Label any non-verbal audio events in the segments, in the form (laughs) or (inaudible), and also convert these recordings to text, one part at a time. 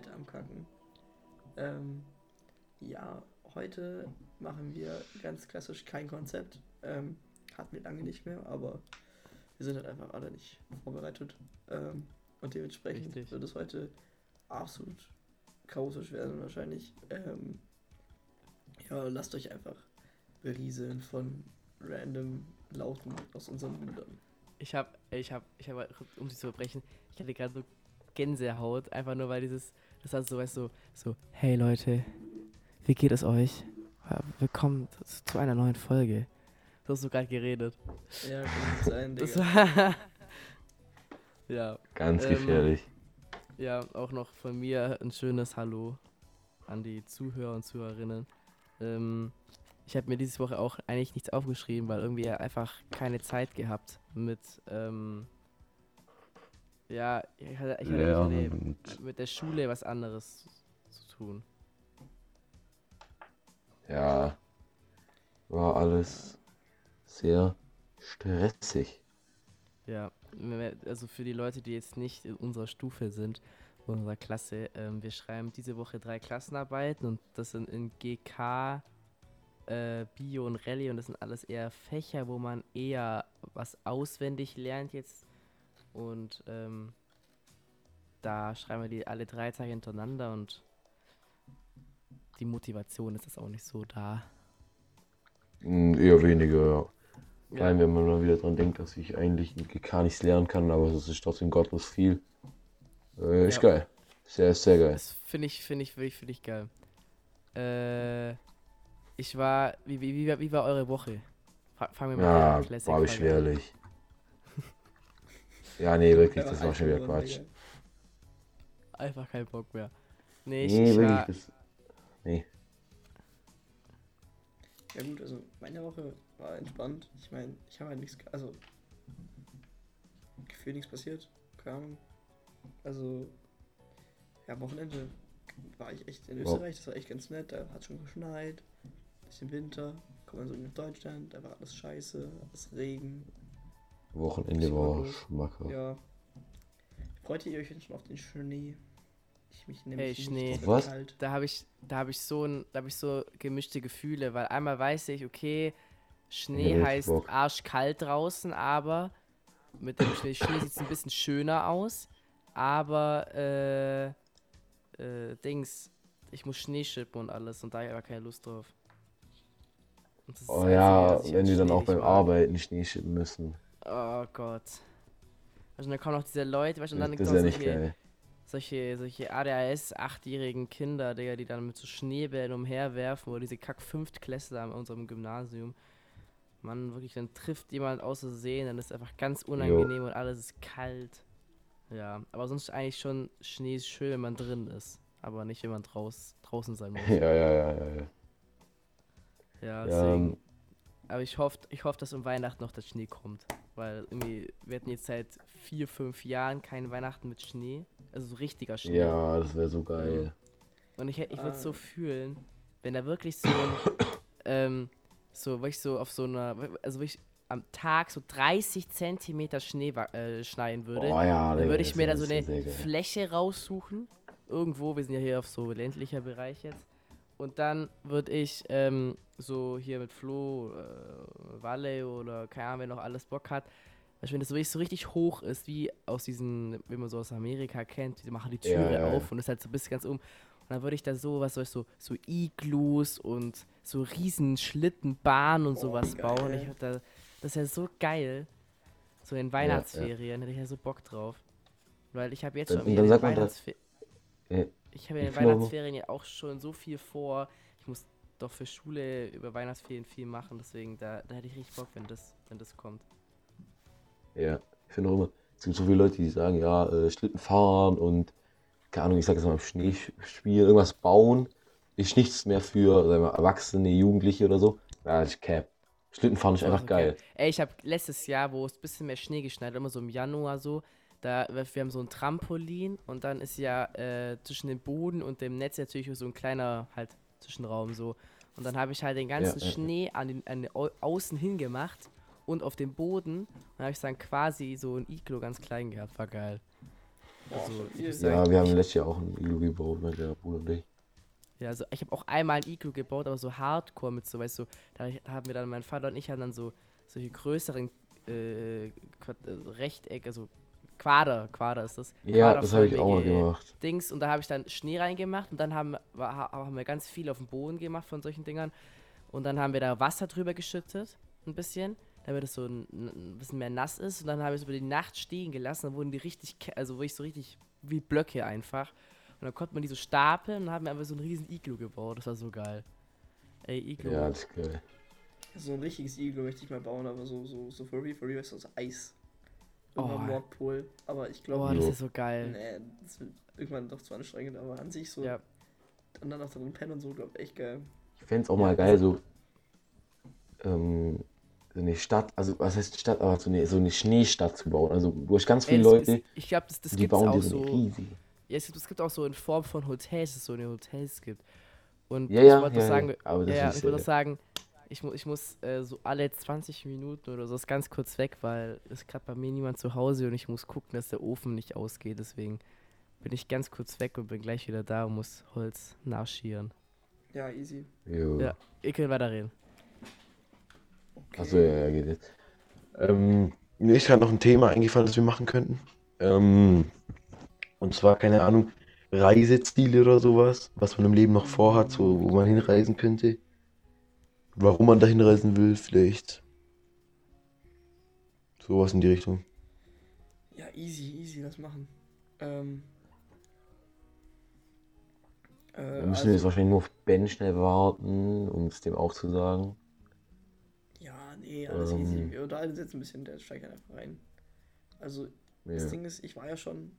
Seite am Kacken. Ähm, ja, heute machen wir ganz klassisch kein Konzept. Ähm, hatten wir lange nicht mehr, aber wir sind halt einfach alle nicht vorbereitet. Ähm, und dementsprechend Richtig. wird es heute absolut chaotisch werden wahrscheinlich. Ähm, ja, lasst euch einfach berieseln von random Lauten aus unseren Mundern. Ich hab, ich hab, ich hab, um dich zu verbrechen, ich hatte gerade so Gänsehaut, einfach nur weil dieses, das war so, weißt du, so, hey Leute, wie geht es euch? Willkommen zu- einer neuen Folge. So hast du gerade geredet. Ja, kann sein, Das Digga. war, (laughs) ja, Ganz Ähm, gefährlich. ja, auch noch von mir ein schönes Hallo an die Zuhörer und Zuhörerinnen. Ähm, ich habe mir diese Woche auch eigentlich nichts aufgeschrieben, weil irgendwie einfach keine Zeit gehabt mit, ähm, ja, ich hatte, ich hatte, und mit der Schule was anderes zu tun. ja, war alles sehr stressig. Ja, also für die Leute, die jetzt nicht in unserer Stufe sind, unserer Klasse, ähm, wir schreiben diese Woche drei Klassenarbeiten und das sind in GK, äh, Bio und Rallye und das sind alles eher Fächer, wo man eher was auswendig lernt jetzt und ähm, da schreiben wir die alle drei Tage hintereinander und die Motivation ist jetzt auch nicht so da. Hm, Eher weniger, ja. Vor allem, wenn man mal wieder dran denkt, dass ich eigentlich GK nichts lernen kann, aber es ist trotzdem gottlos viel. Äh, ist Ja. geil. Sehr, sehr geil. Das finde ich, finde ich, finde ich, finde ich geil. Äh, ich war, wie, wie, wie, war- wie war eure Woche? Fa- Fangen wir mit Ja, der Classic war beschwerlich. Ja, nee, wirklich, Ja, das war schon wieder Quatsch. Einfach kein Bock mehr. Nee, ich, Nee, ich wirklich, das. Nee. Ja gut, also meine Woche war entspannt. Ich meine, ich habe halt nichts, also gefühlt nichts passiert. Keine Ahnung. Also, ja, am Wochenende war ich echt in. Österreich, das war echt ganz nett. Da hat schon geschneit, bisschen Winter. Kommt man so nach Deutschland, da war alles scheiße, alles Regen. Wochenende war schmackhaft. Ja. Freut ihr euch denn schon auf den Schnee? Ich mich Hey, nämlich nicht, Schnee. es wird Was? Kalt. da habe ich, da habe ich so ein, da habe ich so gemischte Gefühle, weil einmal weiß ich, okay, Schnee richtig heißt Bock. arschkalt draußen, aber mit dem Schnee, Schnee sieht es ein bisschen schöner aus, aber äh, äh, Dings, ich muss Schnee schippen und alles und da habe ich aber keine Lust drauf. Oh ja, wenn wir dann auch nicht beim. Arbeiten Schnee schippen müssen. Oh Gott. Also dann kommen noch diese Leute, weißt du, und dann Das ist ja nicht solche, geil. solche, solche ADHS, achtjährigen Kinder, Digga, die dann mit so Schneebällen umherwerfen oder diese kack Fünftklässler an unserem Gymnasium. Mann, wirklich, dann trifft jemand aus Versehen, dann ist es einfach ganz unangenehm und alles ist kalt. Ja, aber sonst eigentlich schon Schnee ist schön, wenn man drin ist. Aber nicht, wenn man draus, draußen sein (laughs) muss. Ja, ja, ja, ja. ja. Ja, Ja, deswegen. ähm, Aber ich hoffe, ich hoff, dass um Weihnachten noch der Schnee kommt. Weil irgendwie, wir hatten jetzt seit vier, fünf Jahren kein Weihnachten mit Schnee. Also so richtiger Schnee. ja, das wäre so geil. Und ich, ich würde Ah. so fühlen, wenn da wirklich so ein, (coughs) ähm, so, wirklich so auf so einer, also wirklich am Tag so 30 Zentimeter Schnee äh, schneien würde. Oh ja, dann würde ich mir da so eine. Fläche raussuchen. Irgendwo, wir sind ja hier auf so ländlicher Bereich jetzt. Und dann würde ich ähm, so hier mit Flo, äh, Walle oder keine Ahnung, wer noch alles Bock hat. Du, wenn das so wirklich so richtig hoch ist, wie aus diesen, wie man so aus Amerika kennt, die machen die Ja, Türe ja, ja. auf und ist halt so bis ganz um. Und dann würde ich da so, was soll ich so, so Iglus und so riesen Schlittenbahnen und Oh, sowas geil. bauen. Ich da, das ist ja so geil. So in Weihnachtsferien hätte ich ja so Bock drauf. Weil ich habe jetzt Dann- schon da- Weihnachtsferien. Ich habe ja in den Weihnachtsferien ja auch schon so viel vor. Ich muss doch für Schule über Weihnachtsferien viel machen, deswegen da, da hätte ich richtig Bock, wenn das, wenn das kommt. Ja, ich finde auch immer, es gibt so viele Leute, die sagen, ja, äh, Schlitten fahren und, keine Ahnung, ich sag jetzt mal, Schnee sch- spielen, irgendwas bauen, ist nichts mehr für sagen wir, Erwachsene, Jugendliche oder so. Ja, ich cap. Schlitten fahren ist einfach Okay. geil. Ey, ich habe letztes Jahr, wo es ein bisschen mehr Schnee geschneit, immer so im Januar so, da wir haben so ein Trampolin und dann ist ja äh, zwischen dem Boden und dem Netz natürlich so ein kleiner halt Zwischenraum so. Und dann habe ich halt den ganzen ja, ja. Schnee an den, an den Au Außen hingemacht und auf dem Boden. Und habe ich dann quasi so ein Iglo ganz klein gehabt. War geil. Also, Ja, wir haben letztes Jahr auch ein Iglu gebaut, mein der Bruder und ich. Ja, also ich habe auch einmal ein Iglu gebaut, aber so Hardcore mit so, weißt du, da haben wir dann, mein Vater und ich haben dann so solche größeren äh, äh, Rechteck, also Quader, Quader ist das. Ja, das habe ich auch mal gemacht. Dings und da habe ich dann Schnee reingemacht und dann haben, haben wir ganz viel auf dem Boden gemacht von solchen Dingern und dann haben wir da Wasser drüber geschüttet, ein bisschen, damit es so ein, ein bisschen mehr nass ist und dann habe ich es über die Nacht stehen gelassen, dann wurden die richtig, also wo ich so richtig wie Blöcke einfach und dann konnte man die so stapeln und dann haben wir einfach so einen riesen Iglu gebaut, das war so geil. Ey, Iglu. Ja, das ist geil. So ein richtiges Iglo möchte ich mal bauen, aber so, so, so for real, for real ist das Eis. Oh. Irgendwann Nordpol. Aber ich oh, glaube, das Jo. ist so geil. nee, das wird irgendwann doch zu anstrengend, aber an sich so. Ja. Und dann noch drin pennen und so, glaube ich, echt geil. Ich fände es auch mal geil, so, ähm, so eine Stadt, also was heißt Stadt, aber so eine, so eine Schneestadt zu bauen. Also du hast ganz Ey, viele das Leute, ist, ich glaube, das, das die gibt auch so riesige. Ja, es gibt, es gibt auch so in Form von Hotels, dass es so eine Hotels gibt. Und Ja, ich ja, wollte ja, sagen, ja, aber das ja, ist ich würde sagen, ich, mu ich muss äh, so alle 20 Minuten oder so ist ganz kurz weg, weil es gerade bei mir niemand zu Hause und ich muss gucken, dass der Ofen nicht ausgeht. Deswegen bin ich ganz kurz weg und bin gleich wieder da und muss Holz nachschieren. Ja, easy. jo. Ja. Ihr könnt weiterreden. Okay. Achso, ja, ja, geht jetzt. Ähm, mir ist gerade noch ein Thema eingefallen, das wir machen könnten. Ähm, und zwar, keine Ahnung, Reiseziele oder sowas, was man im Leben noch vorhat, so, wo man hinreisen könnte. Warum man da hinreisen will, vielleicht. Sowas in die Richtung. Ja, easy, easy, lass machen. Ähm. Äh, Da müssen wir jetzt also, wahrscheinlich nur auf Ben schnell warten, um es dem auch zu sagen. ja, nee, alles Ähm. easy. Wir unterhalten uns jetzt ein bisschen, der steigt halt einfach rein. Also, das Ja. Ding ist, ich war ja schon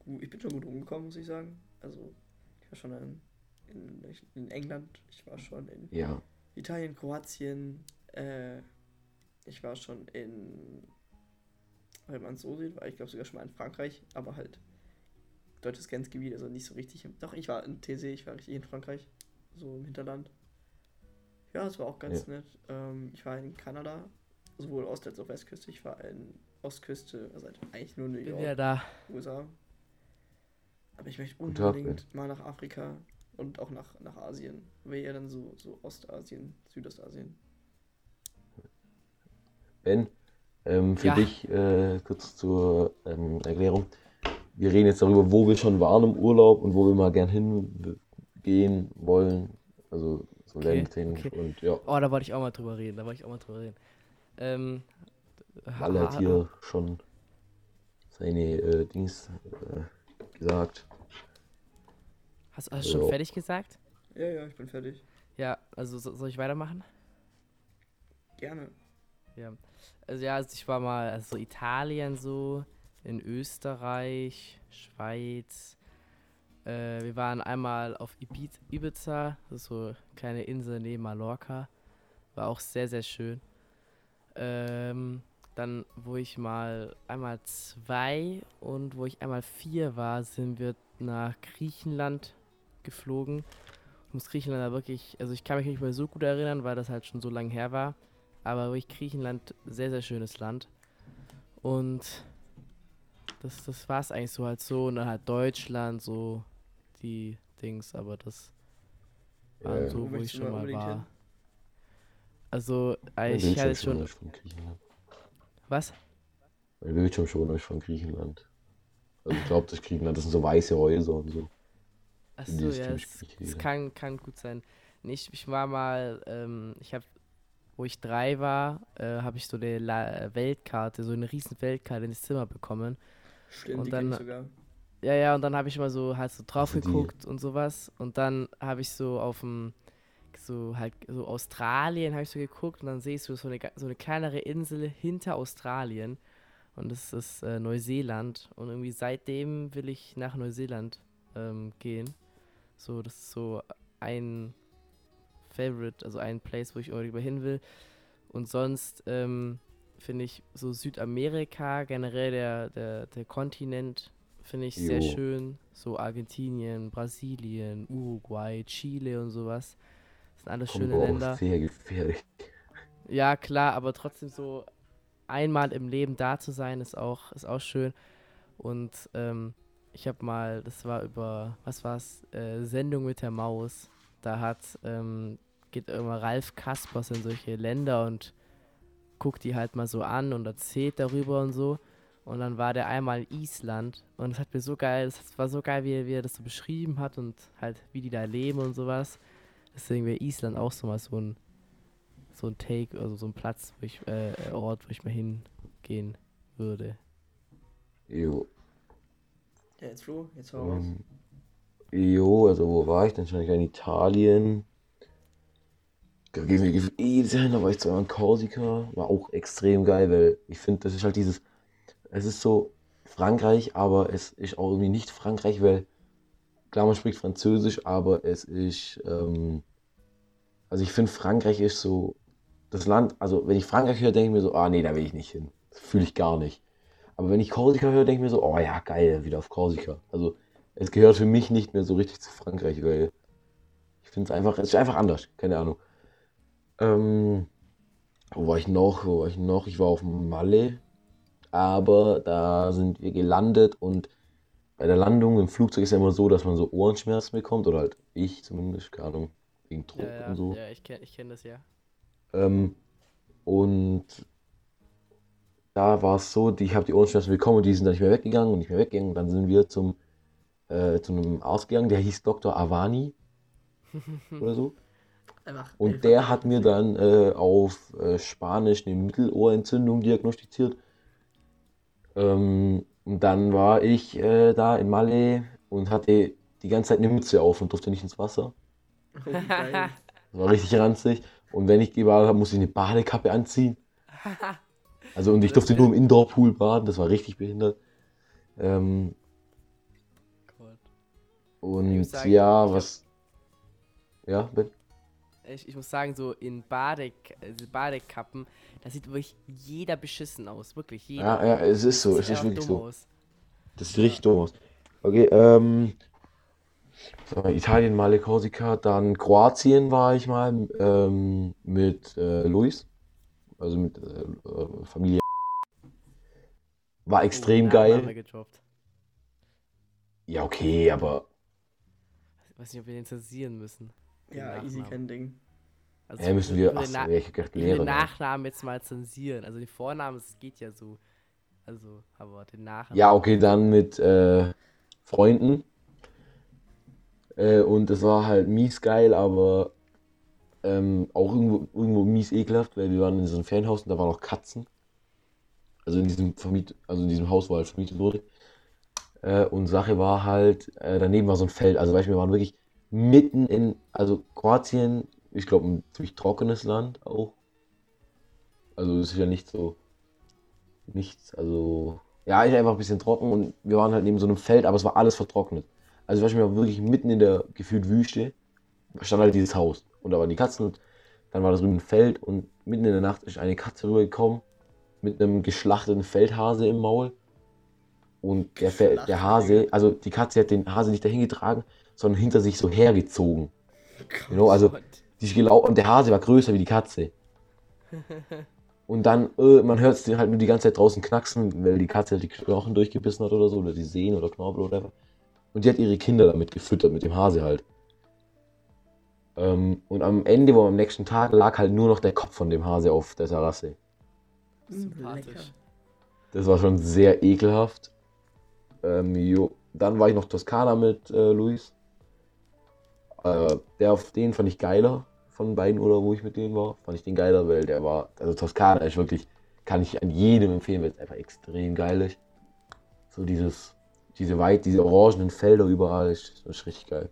gut, ich bin schon gut rumgekommen, muss ich sagen. Also, ich war schon in, in, in England, ich war schon in Ja. Italien, Kroatien, äh, ich war schon in, wenn man es so sieht, war ich glaube sogar schon mal in Frankreich, aber halt deutsches Grenzgebiet, also nicht so richtig. Im, doch, ich war in TC, ich war richtig in Frankreich, so im Hinterland. Ja, das war auch ganz nett. Ähm, ich war in Kanada, sowohl Ost- als auch Westküste. Ich war in Ostküste, also halt eigentlich nur New Bin York. wieder da. USA. Aber ich möchte Guten Tag, unbedingt mal nach Afrika und auch nach, nach Asien. Wäre ja dann so, so Ostasien, Südostasien. Ben, ähm, für Ja. dich äh, kurz zur ähm, Erklärung. Wir reden jetzt darüber, wo wir schon waren im Urlaub und wo wir mal gern hingehen wollen. Also so Okay, Landtechnisch okay. und ja, Oh, da wollte ich auch mal drüber reden. Da wollte ich auch mal drüber reden. Ähm, alle hat ha- hier schon seine äh, Dings äh, gesagt. Hast, du schon Ja. fertig gesagt? Ja, ja, ich bin fertig. Ja, also so, soll ich weitermachen? Gerne. Ja. Also ja, also ich war mal also Italien so, in Österreich, Schweiz. Äh, wir waren einmal auf Ibiza, Ibiza, das ist so eine kleine Insel neben Mallorca. War auch sehr, sehr schön. Ähm, dann, wo ich mal einmal zwei und wo ich einmal vier war, sind wir nach Griechenland geflogen. Ich muss Griechenland da wirklich, also ich kann mich nicht mehr so gut erinnern, weil das halt schon so lange her war. Aber wirklich Griechenland, sehr, sehr schönes Land. Und das, das war es eigentlich so halt so. Und dann halt Deutschland, so die Dings, aber das war Ja, so, Wo ich schon mal unbedingt hin? war. Also, ich hatte schon. ist von Griechenland. Was? Mein Bildschirm schon ist von Griechenland. Also ich glaube, das Griechenland, das sind so weiße Häuser und so. Achso, Die ja, ziemlich es, es kann, kann gut sein. Nee, Ich, ich war mal, ähm, ich habe, wo ich drei war, äh, habe ich so eine La äh, Weltkarte, so eine riesen Weltkarte ins Zimmer bekommen. Stimmt, Und die dann- sogar. Ja, ja, und dann habe ich mal so halt so drauf Also die- geguckt und sowas. Und dann habe ich so auf dem, so halt, so Australien habe ich so geguckt und dann siehst du so eine, so eine kleinere Insel hinter Australien. Und das ist äh, Neuseeland. Und irgendwie seitdem will ich nach Neuseeland ähm, gehen. So, das ist so ein Favorite, also ein Place, wo ich mal hin will. Und sonst ähm, finde ich so Südamerika, generell der, der, der Kontinent, finde ich sehr Jo. schön. So Argentinien, Brasilien, Uruguay, Chile und sowas. Das sind alles Kommt schöne Länder. sehr gefährlich. Ja, klar, aber trotzdem so einmal im Leben da zu sein, ist auch, ist auch schön. Und ähm, ich habe mal, das war über, was war's, äh, Sendung mit der Maus. Da hat, ähm, geht immer Ralf Kaspers in solche Länder und guckt die halt mal so an und erzählt darüber und so. Und dann war der einmal in Island und es hat mir so geil, es war so geil, wie er, wie er das so beschrieben hat und halt, wie die da leben und sowas. Deswegen wäre Island auch so mal so ein, so ein Take, also so ein Platz, wo ich, äh, Ort, wo ich mal hingehen würde. Jo. Ja, jetzt Flo, jetzt hau raus. Ähm, jo, also wo war ich denn schon? Ich war in Italien. Da gehen wir Jahr hin, da war ich zweimal in Korsika. War auch extrem geil, weil ich finde, das ist halt dieses, es ist so Frankreich, aber es ist auch irgendwie nicht Frankreich, weil klar, man spricht Französisch, aber es ist, ähm, also ich finde, Frankreich ist so das Land, also wenn ich Frankreich höre, denke ich mir so, ah nee, da will ich nicht hin. Das fühle ich gar nicht. Aber wenn ich Korsika höre, denke ich mir so, oh ja, geil, wieder auf Korsika. Also es gehört für mich nicht mehr so richtig zu Frankreich, weil ich finde es einfach, es ist einfach anders, keine Ahnung. Ähm, wo war ich noch? Wo war ich noch? Ich war auf Malle, aber da sind wir gelandet und bei der Landung im Flugzeug ist ja immer so, dass man so Ohrenschmerzen bekommt, oder halt ich zumindest, keine Ahnung, wegen Druck Ja, ja, und so. ja ich kenne ich kenn das ja. Ähm, und da war es so, die, ich habe die Ohrenschmerzen bekommen und die sind dann nicht mehr weggegangen und nicht mehr weggegangen. Und dann sind wir zum, äh, zu einem Arzt gegangen, der hieß Dr. Avani (laughs) oder so. Und der hat mir dann äh, auf äh, Spanisch eine Mittelohrentzündung diagnostiziert. Ähm, und dann war ich äh, da in Malle und hatte die ganze Zeit eine Mütze auf und durfte nicht ins Wasser. (laughs) Oh. Das war richtig ranzig. Und wenn ich gebadet habe, musste ich eine Badekappe anziehen. (laughs) Also und ich durfte nur im Indoor-Pool baden, das war richtig behindert. Ähm, Gott. und sagen, ja, was. Ja, Ben? Ich, ich muss sagen, so in Badek also Badekappen, da sieht wirklich jeder beschissen aus. Wirklich jeder. Ja, ja, es ist so, es ist wirklich so. aus. Das sieht richtig dumm aus. Okay, ähm. mal, Italien, Male, Korsika, dann Kroatien war ich mal ähm, mit äh, Luis, also mit äh, äh, Familie. War extrem Oh, haben wir geil. Ja, okay, aber Ich weiß nicht, ob wir den zensieren müssen. Den Ja, easy, kein Ding. Also ja, müssen wir. würde Achso, Na- ich hab gedacht, Lehrer. den ja. Nachnamen jetzt mal zensieren. Also den Vornamen, das geht ja so. Also, aber den Nachnamen. Ja, okay, dann mit äh, Freunden. Äh, und es war halt mies geil, aber ähm, auch irgendwo, irgendwo mies ekelhaft, weil wir waren in so einem Ferienhaus und da waren auch Katzen. Also in diesem Vermiet, also in diesem Haus, wo halt vermietet wurde. Äh, und Sache war halt, äh, daneben war so ein Feld. Also weißt du, wir waren wirklich mitten in, also Kroatien, ich glaube, ein ziemlich trockenes Land auch. Also es ist ja nicht so, nichts, also ja, ist einfach ein bisschen trocken und wir waren halt neben so einem Feld, aber es war alles vertrocknet. Also weißt du, wir wirklich mitten in der gefühlt Wüste, stand halt dieses Haus und da waren die Katzen und dann war das drüben ein Feld und mitten in der Nacht ist eine Katze rübergekommen mit einem geschlachteten Feldhase im Maul und der, Fe der Hase, also die Katze hat den Hase nicht dahin getragen, sondern hinter sich so hergezogen. You know, also die ist und der Hase war größer wie die Katze. (laughs) Und dann, äh, man hört es halt nur die ganze Zeit draußen knacksen, weil die Katze halt die Knochen durchgebissen hat oder so, oder die Sehnen oder Knorpel oder whatever. Und die hat ihre Kinder damit gefüttert, mit dem Hase halt. Ähm, und am Ende, wo am nächsten Tag, lag halt nur noch der Kopf von dem Hase auf der Terrasse. Sympathisch. Das war schon sehr ekelhaft. Ähm, jo. Dann war ich noch Toskana mit äh, Luis. Äh, der auf den fand ich geiler von beiden oder wo ich mit denen war. Fand ich den geiler, weil der war, also Toskana ist wirklich, kann ich an jedem empfehlen, weil es einfach extrem geil ist. So dieses, diese weit, diese orangenen Felder überall, ist, ist richtig geil.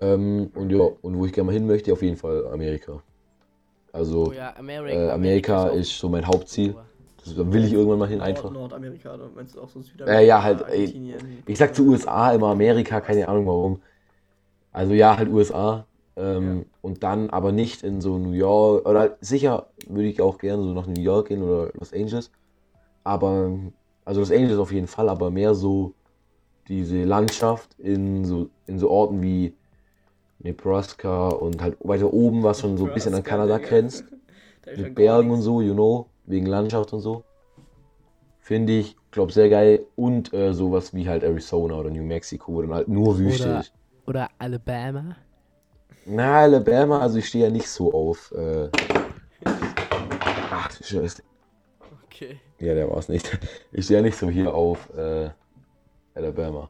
Ähm, und ja, und wo ich gerne mal hin möchte, auf jeden Fall Amerika. Also Oh ja, Amerika, äh, Amerika auch ist so mein Hauptziel. Das, da will ich irgendwann mal hin Nord einfach. Nordamerika, oder meinst du auch so Südamerika? Äh, ja, halt, ey? Ich sag zu USA immer Amerika, keine Ahnung warum. Also ja, halt USA. Ähm, Und dann aber nicht in so New York. Oder halt, sicher würde ich auch gerne so nach New York gehen oder Los Angeles. Aber, also Los Angeles auf jeden Fall, aber mehr so diese Landschaft in so, in so Orten wie Nebraska und halt weiter oben, was schon so ein bisschen an Kanada grenzt. (laughs) Mit Bergen und so, you know, wegen Landschaft und so. Finde ich glaube, sehr geil. Und äh, sowas wie halt Arizona oder New Mexico, wo dann halt nur Wüste Oder, ist. oder Alabama. Na, Alabama, also ich stehe ja nicht so auf. Äh... Ach, Scheiße. Okay. Ja, der war es nicht. (laughs) Ich stehe ja nicht so hier auf äh, Alabama.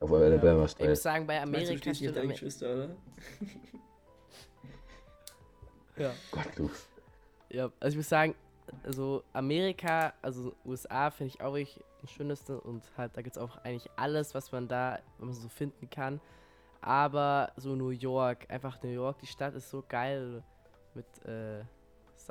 Auf Alabama Ich Style. muss sagen, bei Amerika stimmt deine Geschwister, oder? ja. Gott, du. ja, also ich muss sagen, also Amerika, also USA finde ich auch wirklich das Schönste und halt, da gibt es auch eigentlich alles, was man da was man so finden kann. Aber so New York, einfach New York, die Stadt ist so geil mit äh,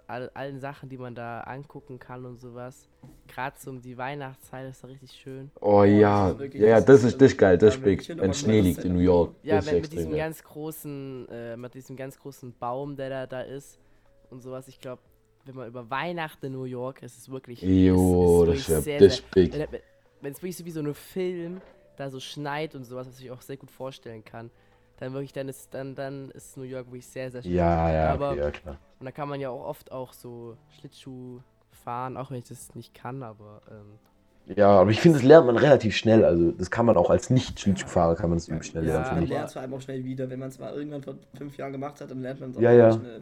all, allen Sachen, die man da angucken kann und sowas. Gerade so um die Weihnachtszeit ist da richtig schön. Oh ja, das ist ja, ja, das ist das ist geil, das Ja, ist wenn Schnee liegt in New York, Ja, das ist wenn, mit extrem diesem geil. ganz großen, äh, mit diesem ganz großen Baum, der da, da ist und sowas. Ich glaube, wenn man über Weihnachten in New York, ist es wirklich. Jo, es ist wirklich ja- sehr, das sehr, ist big. Wenn, wenn es wirklich so wie so ein Film da so schneit und sowas, was ich auch sehr gut vorstellen kann, dann wirklich, dann ist, dann, dann ist New York wirklich sehr, sehr schön. Ja, ja, Aber- okay, ja klar. Und da kann man ja auch oft auch so Schlittschuh fahren, auch wenn ich das nicht kann, aber ähm, Ja, aber ich finde, das lernt man relativ schnell. Also, das kann man auch als Nicht-Schlittschuhfahrer, kann man das übel schnell Ja, lernen, Man finde ich. lernt es vor allem auch schnell wieder. Wenn man es mal irgendwann vor fünf Jahren gemacht hat, dann lernt man es auch Ja, ja. schnell.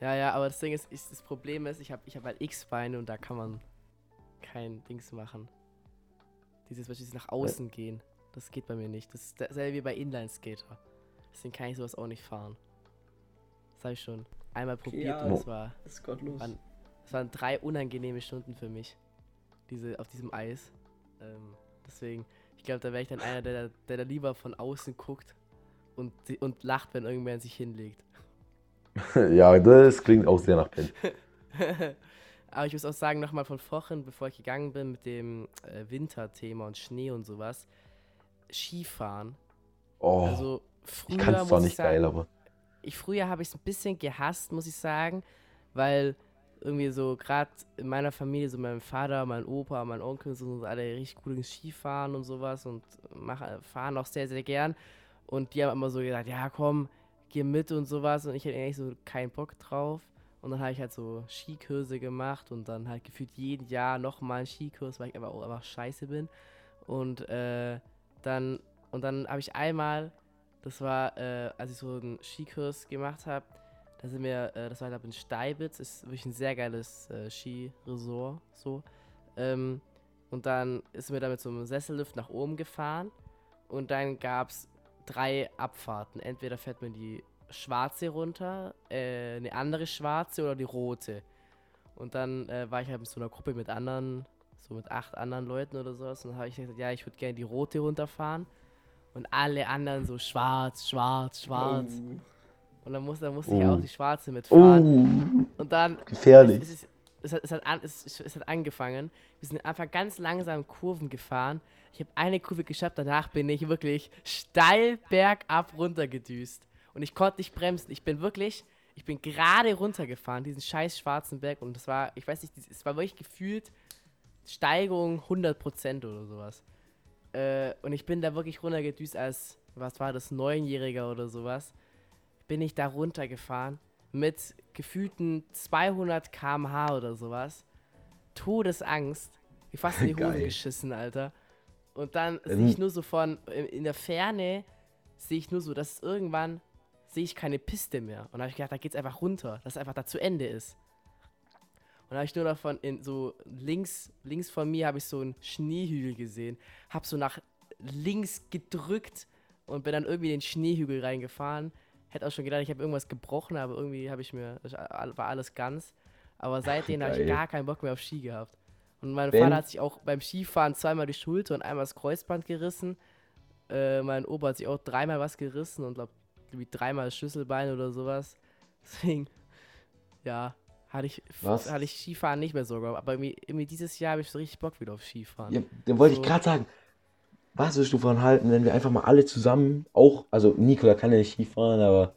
Ja, ja, aber das Ding ist, ist das Problem ist, ich habe ich hab halt X-Beine und da kann man kein Dings machen. Dieses, was dieses nach außen gehen, das geht bei mir nicht. Das ist dasselbe wie bei Inline-Skater. Deswegen kann ich sowas auch nicht fahren. Das habe ich schon einmal probiert ja. und das war, Das ist gottlos. Wann- das waren drei unangenehme Stunden für mich. Diese, auf diesem Eis. Ähm, deswegen, ich glaube, da wäre ich dann einer, der, da- der da lieber von außen guckt und, und lacht, wenn irgendwer sich hinlegt. (laughs) Ja, das klingt auch sehr nach Pen. (laughs) Aber ich muss auch sagen, nochmal von vorhin, bevor ich gegangen bin mit dem äh, Winterthema und Schnee und sowas. Skifahren. Oh, Also früher ich kann es zwar nicht sagen, geil, aber. ich früher habe ich es ein bisschen gehasst, muss ich sagen, weil irgendwie so gerade in meiner Familie, so mein Vater, mein Opa, mein Onkel, so sind alle richtig gut ins Skifahren und sowas und machen, fahren auch sehr, sehr gern. Und die haben immer so gesagt, ja komm, geh mit und sowas. Und ich hatte eigentlich so keinen Bock drauf. Und dann habe ich halt so Skikurse gemacht und dann halt gefühlt jeden Jahr nochmal einen Skikurs, weil ich einfach auch einfach scheiße bin. Und äh, dann, und dann habe ich einmal, das war, äh, als ich so einen Skikurs gemacht habe, da sind wir, äh, das war da in Steibitz, ist wirklich ein sehr geiles äh, Skiresort, so. Ähm, und dann ist mir da mit so einem Sessellift nach oben gefahren und dann gab es drei Abfahrten. Entweder fährt man die schwarze runter, äh, eine andere schwarze oder die rote. Und dann äh, war ich halt mit so einer Gruppe mit anderen, so mit acht anderen Leuten oder sowas. Und dann habe ich gesagt, ja, ich würde gerne die rote runterfahren. Und alle anderen so schwarz, schwarz, schwarz. Oh. Und dann, muss, dann musste ich Oh. auch die schwarze mitfahren. Oh, Und dann gefährlich. es, es, es, hat, es, hat an, es, es- hat angefangen. Wir sind einfach ganz langsam Kurven gefahren. Ich habe eine Kurve geschafft, danach bin ich wirklich steil bergab runtergedüst. Und ich konnte nicht bremsen. Ich bin wirklich, ich bin gerade runtergefahren, diesen scheiß schwarzen Berg. Und es war, ich weiß nicht, es war wirklich gefühlt Steigung 100% oder sowas. Äh, und ich bin da wirklich runtergedüst als, was war das, Neunjähriger oder sowas. Bin ich da runtergefahren mit gefühlten 200 km/h oder sowas. Todesangst. Ich fast in die (laughs) Hose Geil. geschissen, Alter. Und dann Ähm. sehe ich nur so von, in, der Ferne, sehe ich nur so, dass irgendwann sehe ich keine Piste mehr. Und da habe ich gedacht, da geht's einfach runter, dass es einfach da zu Ende ist. Und habe ich nur davon, in so links, links von mir habe ich so einen Schneehügel gesehen. Habe so nach links gedrückt und bin dann irgendwie in den Schneehügel reingefahren. Hätte auch schon gedacht, ich habe irgendwas gebrochen, aber irgendwie habe ich mir, war alles ganz. Aber seitdem habe ich gar keinen Bock mehr auf Ski gehabt. Und mein Wenn- Vater hat sich auch beim Skifahren zweimal die Schulter und einmal das Kreuzband gerissen. Äh, mein Opa hat sich auch dreimal was gerissen und glaube wie dreimal das Schlüsselbein oder sowas. (laughs) Deswegen, ja, hatte ich, Was? hatte ich Skifahren nicht mehr so. Aber irgendwie, irgendwie dieses Jahr habe ich so richtig Bock wieder auf Skifahren. Ja, dann wollte So. ich gerade sagen, was würdest du von halten, wenn wir einfach mal alle zusammen, auch, also Nikola kann ja nicht Skifahren, aber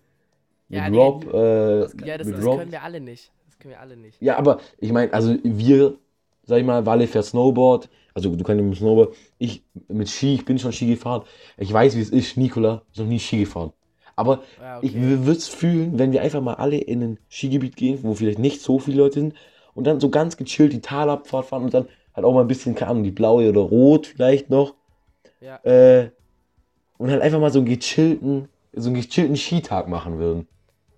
mit Ja, nee, Rob, äh, Ja, das, mit das Rob, können wir alle nicht. Das können wir alle nicht. Ja, aber ich meine, also wir, sag ich mal, Walle fährt Snowboard, also du kannst mit Snowboard, ich mit Ski, ich bin schon Ski gefahren. Ich weiß, wie es ist, Nikola ist noch nie Ski gefahren. Aber Ja, ich okay. würde es fühlen, wenn wir einfach mal alle in ein Skigebiet gehen, wo vielleicht nicht so viele Leute sind und dann so ganz gechillt die Talabfahrt fahren und dann halt auch mal ein bisschen, keine Ahnung, die blaue oder rot vielleicht noch. Ja. Äh, und halt einfach mal so einen gechillten, so einen gechillten Skitag machen würden.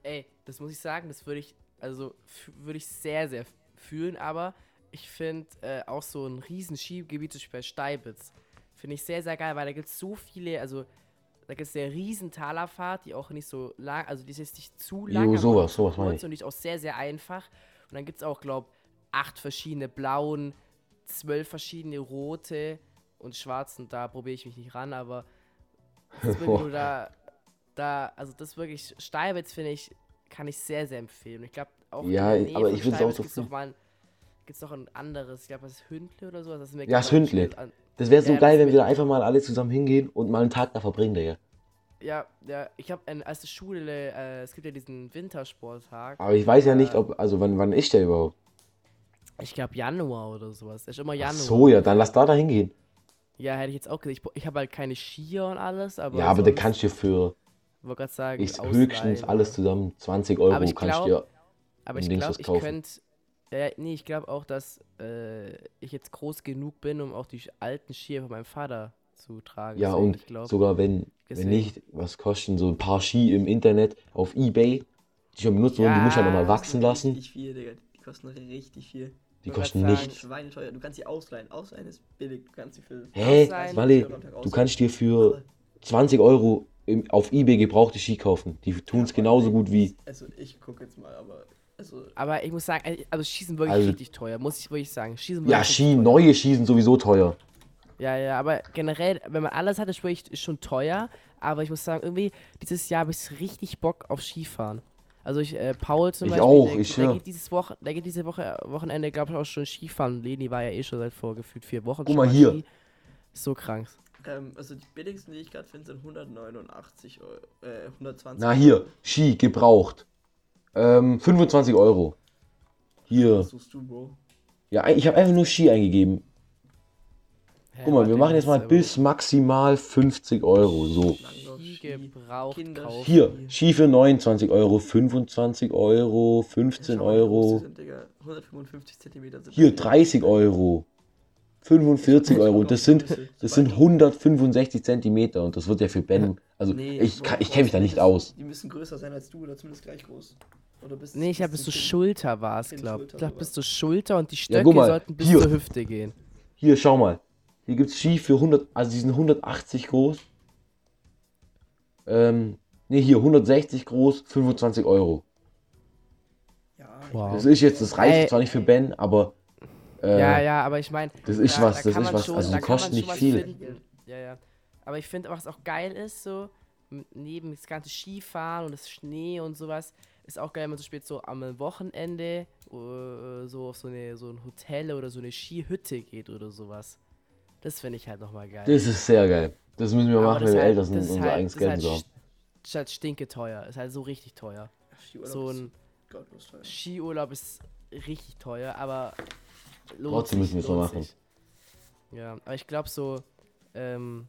Ey, das muss ich sagen, das würde ich, also würde ich sehr, sehr fühlen, aber ich finde äh, auch so ein riesen Skigebiet, zum Beispiel bei Steibitz, finde ich sehr, sehr geil, weil da gibt es so viele, also da gibt es eine riesen Talerfahrt, die auch nicht so lang, also die ist jetzt nicht zu lang, Jo, sowas, auch sowas meine ich. und die ist auch sehr, sehr einfach. Und dann gibt es auch, glaube acht verschiedene blauen, zwölf verschiedene rote und schwarzen, da probiere ich mich nicht ran, aber das (laughs) nur da, da, also das wirklich, Steibitz finde ich, kann ich sehr, sehr empfehlen. Und Ich glaube auch Ja, in der Nähe aber ich würd's auch Steibitz so gibt's noch mal, gibt's noch ein anderes, ich glaube, das ist Hündle oder sowas. Das ist mir Ja, das Hündle. an- Das wäre so Ja, geil, wenn wir da einfach mal alle zusammen hingehen und mal einen Tag da verbringen, Digga. Ja, ja, ich habe als die Schule, äh, es gibt ja diesen Wintersporttag. Aber ich weiß ja nicht, Ja. ob, also wann, wann ist der überhaupt? Ich glaube Januar oder sowas. Ist immer Ach Januar. so, ja, dann lass da da hingehen. Ja, hätte ich jetzt auch gesagt. Ich, ich habe halt keine Skier und alles, aber. Ja, aber da kannst du für wollte gerade sagen, ich, höchstens alles zusammen 20 Euro Aber ich kannst du dir. Aber ich glaube, ich könnte. Ja, nee, ich glaube auch, dass äh, ich jetzt groß genug bin, um auch die alten Skier von meinem Vater zu tragen. Ja, Deswegen, und ich glaub, sogar wenn, wenn nicht, was kosten so ein paar Ski im Internet auf Ebay, die schon benutzt wurden, die musst du halt Ja, nochmal wachsen lassen. Richtig viel, Digga. Die kosten richtig viel. Die Ich kosten nichts. sagen, Schweineteuer. Du kannst sie ausleihen. Ausleihen ist billig. Du kannst sie für. Hä? Ausleihen. Wally, du kannst dir für 20 Euro im, auf Ebay gebrauchte Ski kaufen. Die tun es genauso gut wie. Also, ich gucke jetzt mal, aber. Also, Aber ich muss sagen, äh, also Schießen wirklich Also- richtig teuer, muss ich wirklich sagen. Schießen Ja, wirklich Ski, richtig teuer. neue Ski sind sowieso teuer. Ja, ja, aber generell, wenn man alles hat, ist wirklich ist schon teuer. Aber ich muss sagen, irgendwie, dieses Jahr habe ich richtig Bock auf Skifahren. Also ich, äh, Paul zum Ich Beispiel, auch, der, ich der schwör. geht dieses Woche, der geht diese Woche, Wochenende, glaube ich, auch schon Skifahren. Leni war ja eh schon seit vor gefühlt vier Wochen. Guck mal hier. Ski. So krank. ähm, also die billigsten, die ich gerade finde, sind 189 Euro. Äh, 120 Na hier, Ski, gebraucht. Ähm, 25 Euro. Hier. Was suchst du, Bro? Ja, ich habe einfach nur Ski eingegeben. Hä, Guck mal, wir machen jetzt mal bis maximal 50 Euro. So. Gebraucht. Hier, Ski für 29 Euro, 25 Euro, 15 Schau mal, wie groß die Euro. Sind, Digga. 155 Zentimeter sind Hier, das. 30 Euro. 45 Euro. Und das sind, das sind 165 Zentimeter. Und das wird ja für Ben. Also, Nee, ich, ich kenne mich da nicht aus. Die müssen größer sein als du oder zumindest gleich groß. Oder bis, Nee, ich habe bis zur Schulter war es, glaube Schulter ich. glaube bis zur Schulter und die Ja, Stöcke guck mal, sollten bis hier. zur Hüfte gehen. Hier, schau mal. Hier gibt es Ski für 100, also die sind 180 groß. Ähm, nee, hier 160 groß, 25 Euro. Ja, ich Wow. Das ist jetzt, das reicht Ey. zwar nicht für Ben, aber äh, Ja, ja, aber ich meine. das ist was, das ist was. Also da die kosten schon nicht viel. finden. Ja, ja. Aber ich finde, was auch geil ist, so, neben das ganze Skifahren und das Schnee und sowas, ist auch geil, wenn man so spät so am Wochenende äh, so auf so, eine, so ein Hotel oder so eine Skihütte geht oder sowas. Das finde ich halt nochmal geil. Das ist sehr geil. Das müssen wir Aber machen, wenn wir halt- älter sind das und ist unser halt- eigenes das ist Geld halt so haben. st- Ist halt stinke teuer. Ist halt so richtig teuer. Skiurlaub So ist ein teuer. Skiurlaub ist richtig teuer, aber lohnt Trotzdem sich, müssen wir es lohnt machen. sich. Ja, aber ich glaube so, ähm,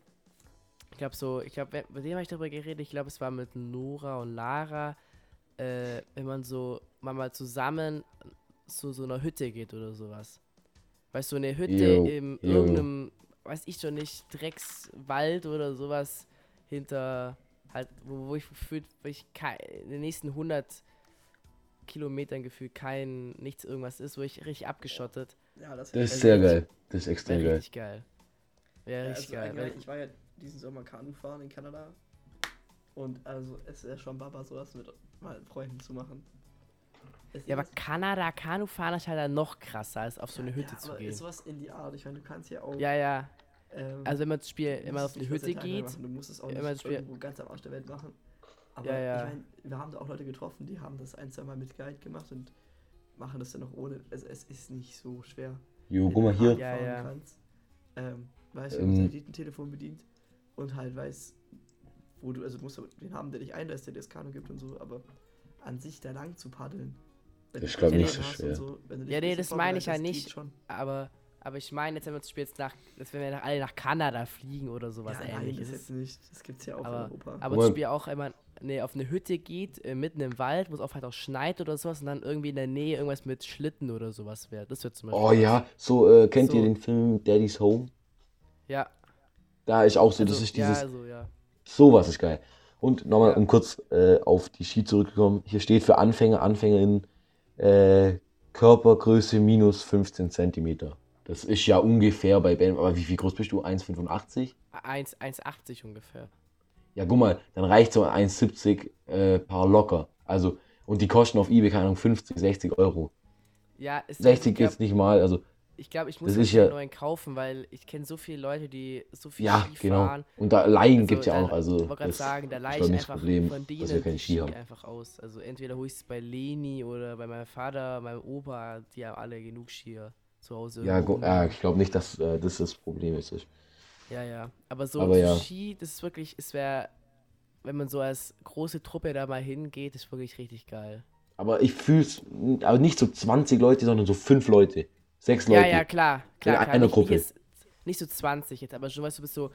ich glaube so, ich glaube, mit dem habe ich darüber geredet, ich glaube, es war mit Nora und Lara, äh, wenn man so, man mal zusammen zu so einer Hütte geht oder sowas. Weißt du, eine Hütte im jo. irgendeinem, weiß ich schon nicht, Dreckswald oder sowas hinter, halt, wo, wo ich gefühlt, wo ich in den nächsten 100 Kilometern gefühlt kein, nichts irgendwas ist, wo ich richtig abgeschottet. Ja, das, Das ist sehr richtig- geil. Das ist extrem geil. richtig geil. Wäre Ja, richtig also geil. ich war ja diesen Sommer Kanu fahren in Kanada. Und also es ist ja schon Baba, sowas mit mal Freunden zu machen. Es ja, aber Kanada, Kanufahren ist halt dann noch krasser, als auf so eine Hütte ja, zu aber gehen. ist sowas in die Art. Ich meine, du kannst ja auch. Ja, ja. ähm, Also wenn man das Spiel immer auf nicht Hütte 14 Tage geht, Machen. Du musst es auch immer nicht das Spiel- irgendwo ganz am Arsch der Welt machen. Aber Ja, ja. ich meine, wir haben da auch Leute getroffen, die haben das ein, zwei Mal mit Guide gemacht und machen das dann auch ohne. Also es ist nicht so schwer. Jo, guck mal du hier. Ja, fahren ja. Kannst, ähm, weißt du, Ähm. wie man sein Telefon bedient und halt weiß, wo du, also du musst den haben, der dich einlässt, der dir das Kanu gibt und so, aber an sich da lang zu paddeln. wenn Das ist, du glaub, Pläne nicht so schwer. so, wenn du dich Ja, nee, das meine ich ja nicht. Schon. aber, aber ich meine jetzt, wenn wir zum Beispiel jetzt nach, dass wenn wir nach, alle nach Kanada fliegen oder sowas ja, nein, ähnliches. das jetzt nicht. Das gibt's ja auch Aber- in Europa. Aber zum mal. Spiel auch immer, nee, auf eine Hütte geht, äh, mitten im Wald, wo es auch halt auch schneit oder sowas und dann irgendwie in der Nähe irgendwas mit Schlitten oder sowas wäre. Das wird zum Beispiel. Oh ja, so, äh, kennt ihr So. den Film Daddy's Home? Ja. Da ist auch so, Also, das ist ja, dieses, also, ja. Sowas ist geil. Und nochmal, um kurz äh, auf die Ski zurückzukommen, hier steht für Anfänger, AnfängerInnen, äh, Körpergröße minus 15 Zentimeter. Das ist ja ungefähr bei Ben, aber wie viel groß bist du? 1,85? 1 1,80 ungefähr. Ja, guck mal, dann reicht so ein 1,70 äh, Paar locker. Also, und die kosten auf eBay, keine Ahnung, 50, 60 Euro. Ja, es, 60 ich glaub- jetzt nicht mal, also, Ich glaube, ich muss Das einen ja- neuen kaufen, weil ich kenne so viele Leute, die so viel ja, Ski genau. fahren. Und da Leihen Also, gibt es ja auch noch, also, Ich wollte gerade sagen, da ist leihe ich einfach Problem, von dass denen wir keine die Ski Ski haben. einfach aus. Also entweder hole ich es bei Leni oder bei meinem Vater, meinem Opa, die haben alle genug Skier zu Hause. Ja, ja ich glaube nicht, dass äh, das das Problem ist. ja, ja. Aber so Aber ja. Ski, das ist wirklich, es wäre, wenn man so als große Truppe da mal hingeht, ist wirklich richtig geil. Aber ich fühle es, aber nicht so 20 Leute, sondern so 5 Leute, 6 Leute. Ja, ja, klar. klar, In klar. einer nicht, Gruppe. Nicht, nicht so 20 jetzt, aber schon, weißt du, bist so,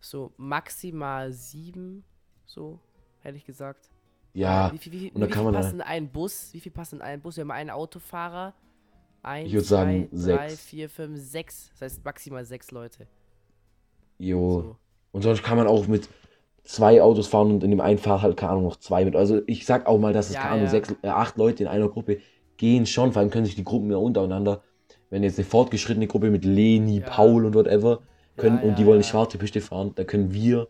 so maximal sieben, so, hätte ich gesagt. Ja, Wie viel, wie, viel- und dann wie kann man passen in einen Bus? Wie viel passen in einen Bus? Wir haben einen Autofahrer. Eins, Ich würd zwei, sagen, drei, sechs. vier, fünf, sechs. Das heißt maximal sechs Leute. jo. So. Und sonst kann man auch mit zwei Autos fahren und in dem einen Fahrt halt, keine Ahnung, noch zwei mit. Also ich sag auch mal, dass es, Ja, keine Ahnung, ja. sechs, äh, acht Leute in einer Gruppe gehen schon, vor allem können sich die Gruppen ja untereinander, wenn jetzt eine fortgeschrittene Gruppe mit Leni, Ja. Paul und whatever, können, Ja, und ja, die wollen ja. schwarze Piste fahren, da können wir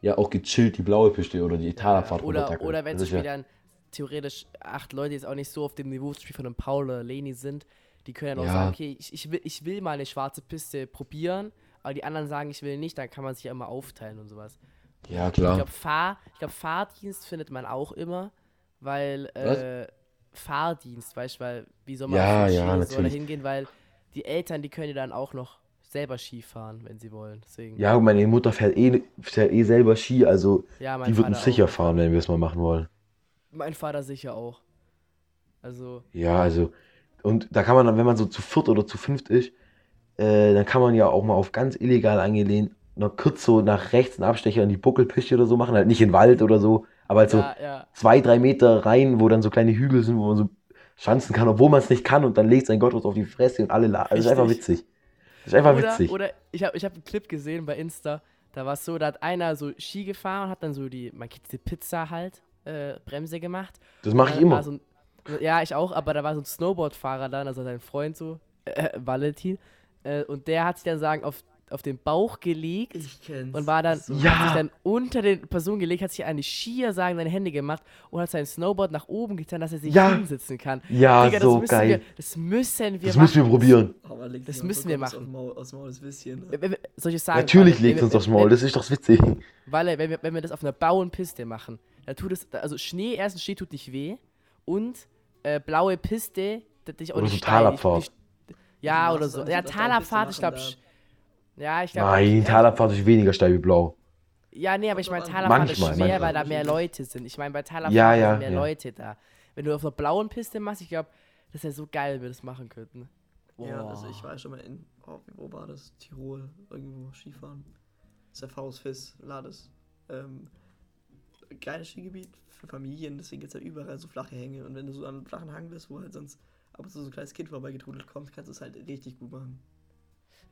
ja auch gechillt die blaue Piste oder die Etalabfahrt Oder, runtertackeln. oder wenn Beispiel dann theoretisch acht Leute jetzt auch nicht so auf dem Niveau zum Beispiel von einem Paul oder Leni sind, die können dann auch Ja. sagen, okay, ich, ich, will, ich will mal eine schwarze Piste probieren, aber die anderen sagen, ich will nicht, dann kann man sich ja immer aufteilen und sowas. ja, Ich klar. glaube, Fahr, ich glaub, Fahrdienst findet man auch immer, weil äh, Fahrdienst, weißt du, weil wie soll man Ja, ja, so natürlich. hingehen, weil die Eltern, die können ja dann auch noch selber Ski fahren, wenn sie wollen. Deswegen. Ja, meine Mutter fährt eh, fährt eh selber Ski, also Ja, die wird uns sicher auch. fahren, wenn wir es mal machen wollen. Mein Vater sicher auch. Also, Ja, also, und da kann man dann, wenn man so zu viert oder zu fünft ist, äh, dann kann man ja auch mal auf ganz illegal angelehnt noch kurz so nach rechts einen Abstecher in die Buckelpiste oder so machen, halt nicht in den Wald oder so, aber halt so ja, ja. zwei, drei Meter rein, wo dann so kleine Hügel sind, wo man so schanzen kann, obwohl man es nicht kann und dann legt sein Gott was auf die Fresse und alle lachen. Das ist einfach witzig. Das ist einfach Oder, witzig. oder ich habe ich hab einen Clip gesehen bei Insta, da war es so, da hat einer so Ski gefahren und hat dann so die, man kennt diese Pizza halt, äh, Bremse gemacht. Das mache ich immer. So ein, ja, ich auch, aber da war so ein Snowboardfahrer dann, also sein Freund so, äh, Valentin, äh, und der hat sich dann sagen, auf, auf den Bauch gelegt Ich kenn's. und war dann, So. Ja. hat sich dann unter den Person gelegt, hat sich an die Skier sagen, seine Hände gemacht und hat sein Snowboard nach oben getan, dass er sich Ja. hinsitzen kann. Ja, Digga, das so geil. Wir, das müssen wir Das müssen wir machen. probieren. Aber legt Das mal müssen wir machen. Maul, aus Maul das. Ne? Sagen? Natürlich legt wenn uns wir- aufs Maul, das ist doch witzig. Weil, wenn wir, wenn wir das auf einer blauen Piste machen, dann tut es, also Schnee, erstens Schnee tut nicht weh und äh, blaue Piste, das dich auch Oder nicht so Talabfahrt. Ja, oder so. es Ja, Talabfahrt, ich glaube, machen, ja, ich glaube. Nein, Talabfahrt ist weniger steil wie blau. Ja, nee, aber ich meine, Talabfahrt ist schwer, manchmal. weil da mehr Leute sind. Ich meine, bei Talabfahrt Ja, ja, sind mehr ja. Leute da. Wenn du auf einer blauen Piste machst, ich glaube, das wäre so geil, wenn wir das machen könnten. Ja, Boah. also ich war schon mal in, oh, wo war das? Tirol, irgendwo Skifahren. Das ist der Faustfiss, Lades. Ähm, geiles Skigebiet für Familien, deswegen gibt es ja überall so flache Hänge. Und wenn du so an einem flachen Hang bist, wo halt sonst ab und zu so ein kleines Kind vorbeigetrudelt kommt, kannst du es halt richtig gut machen.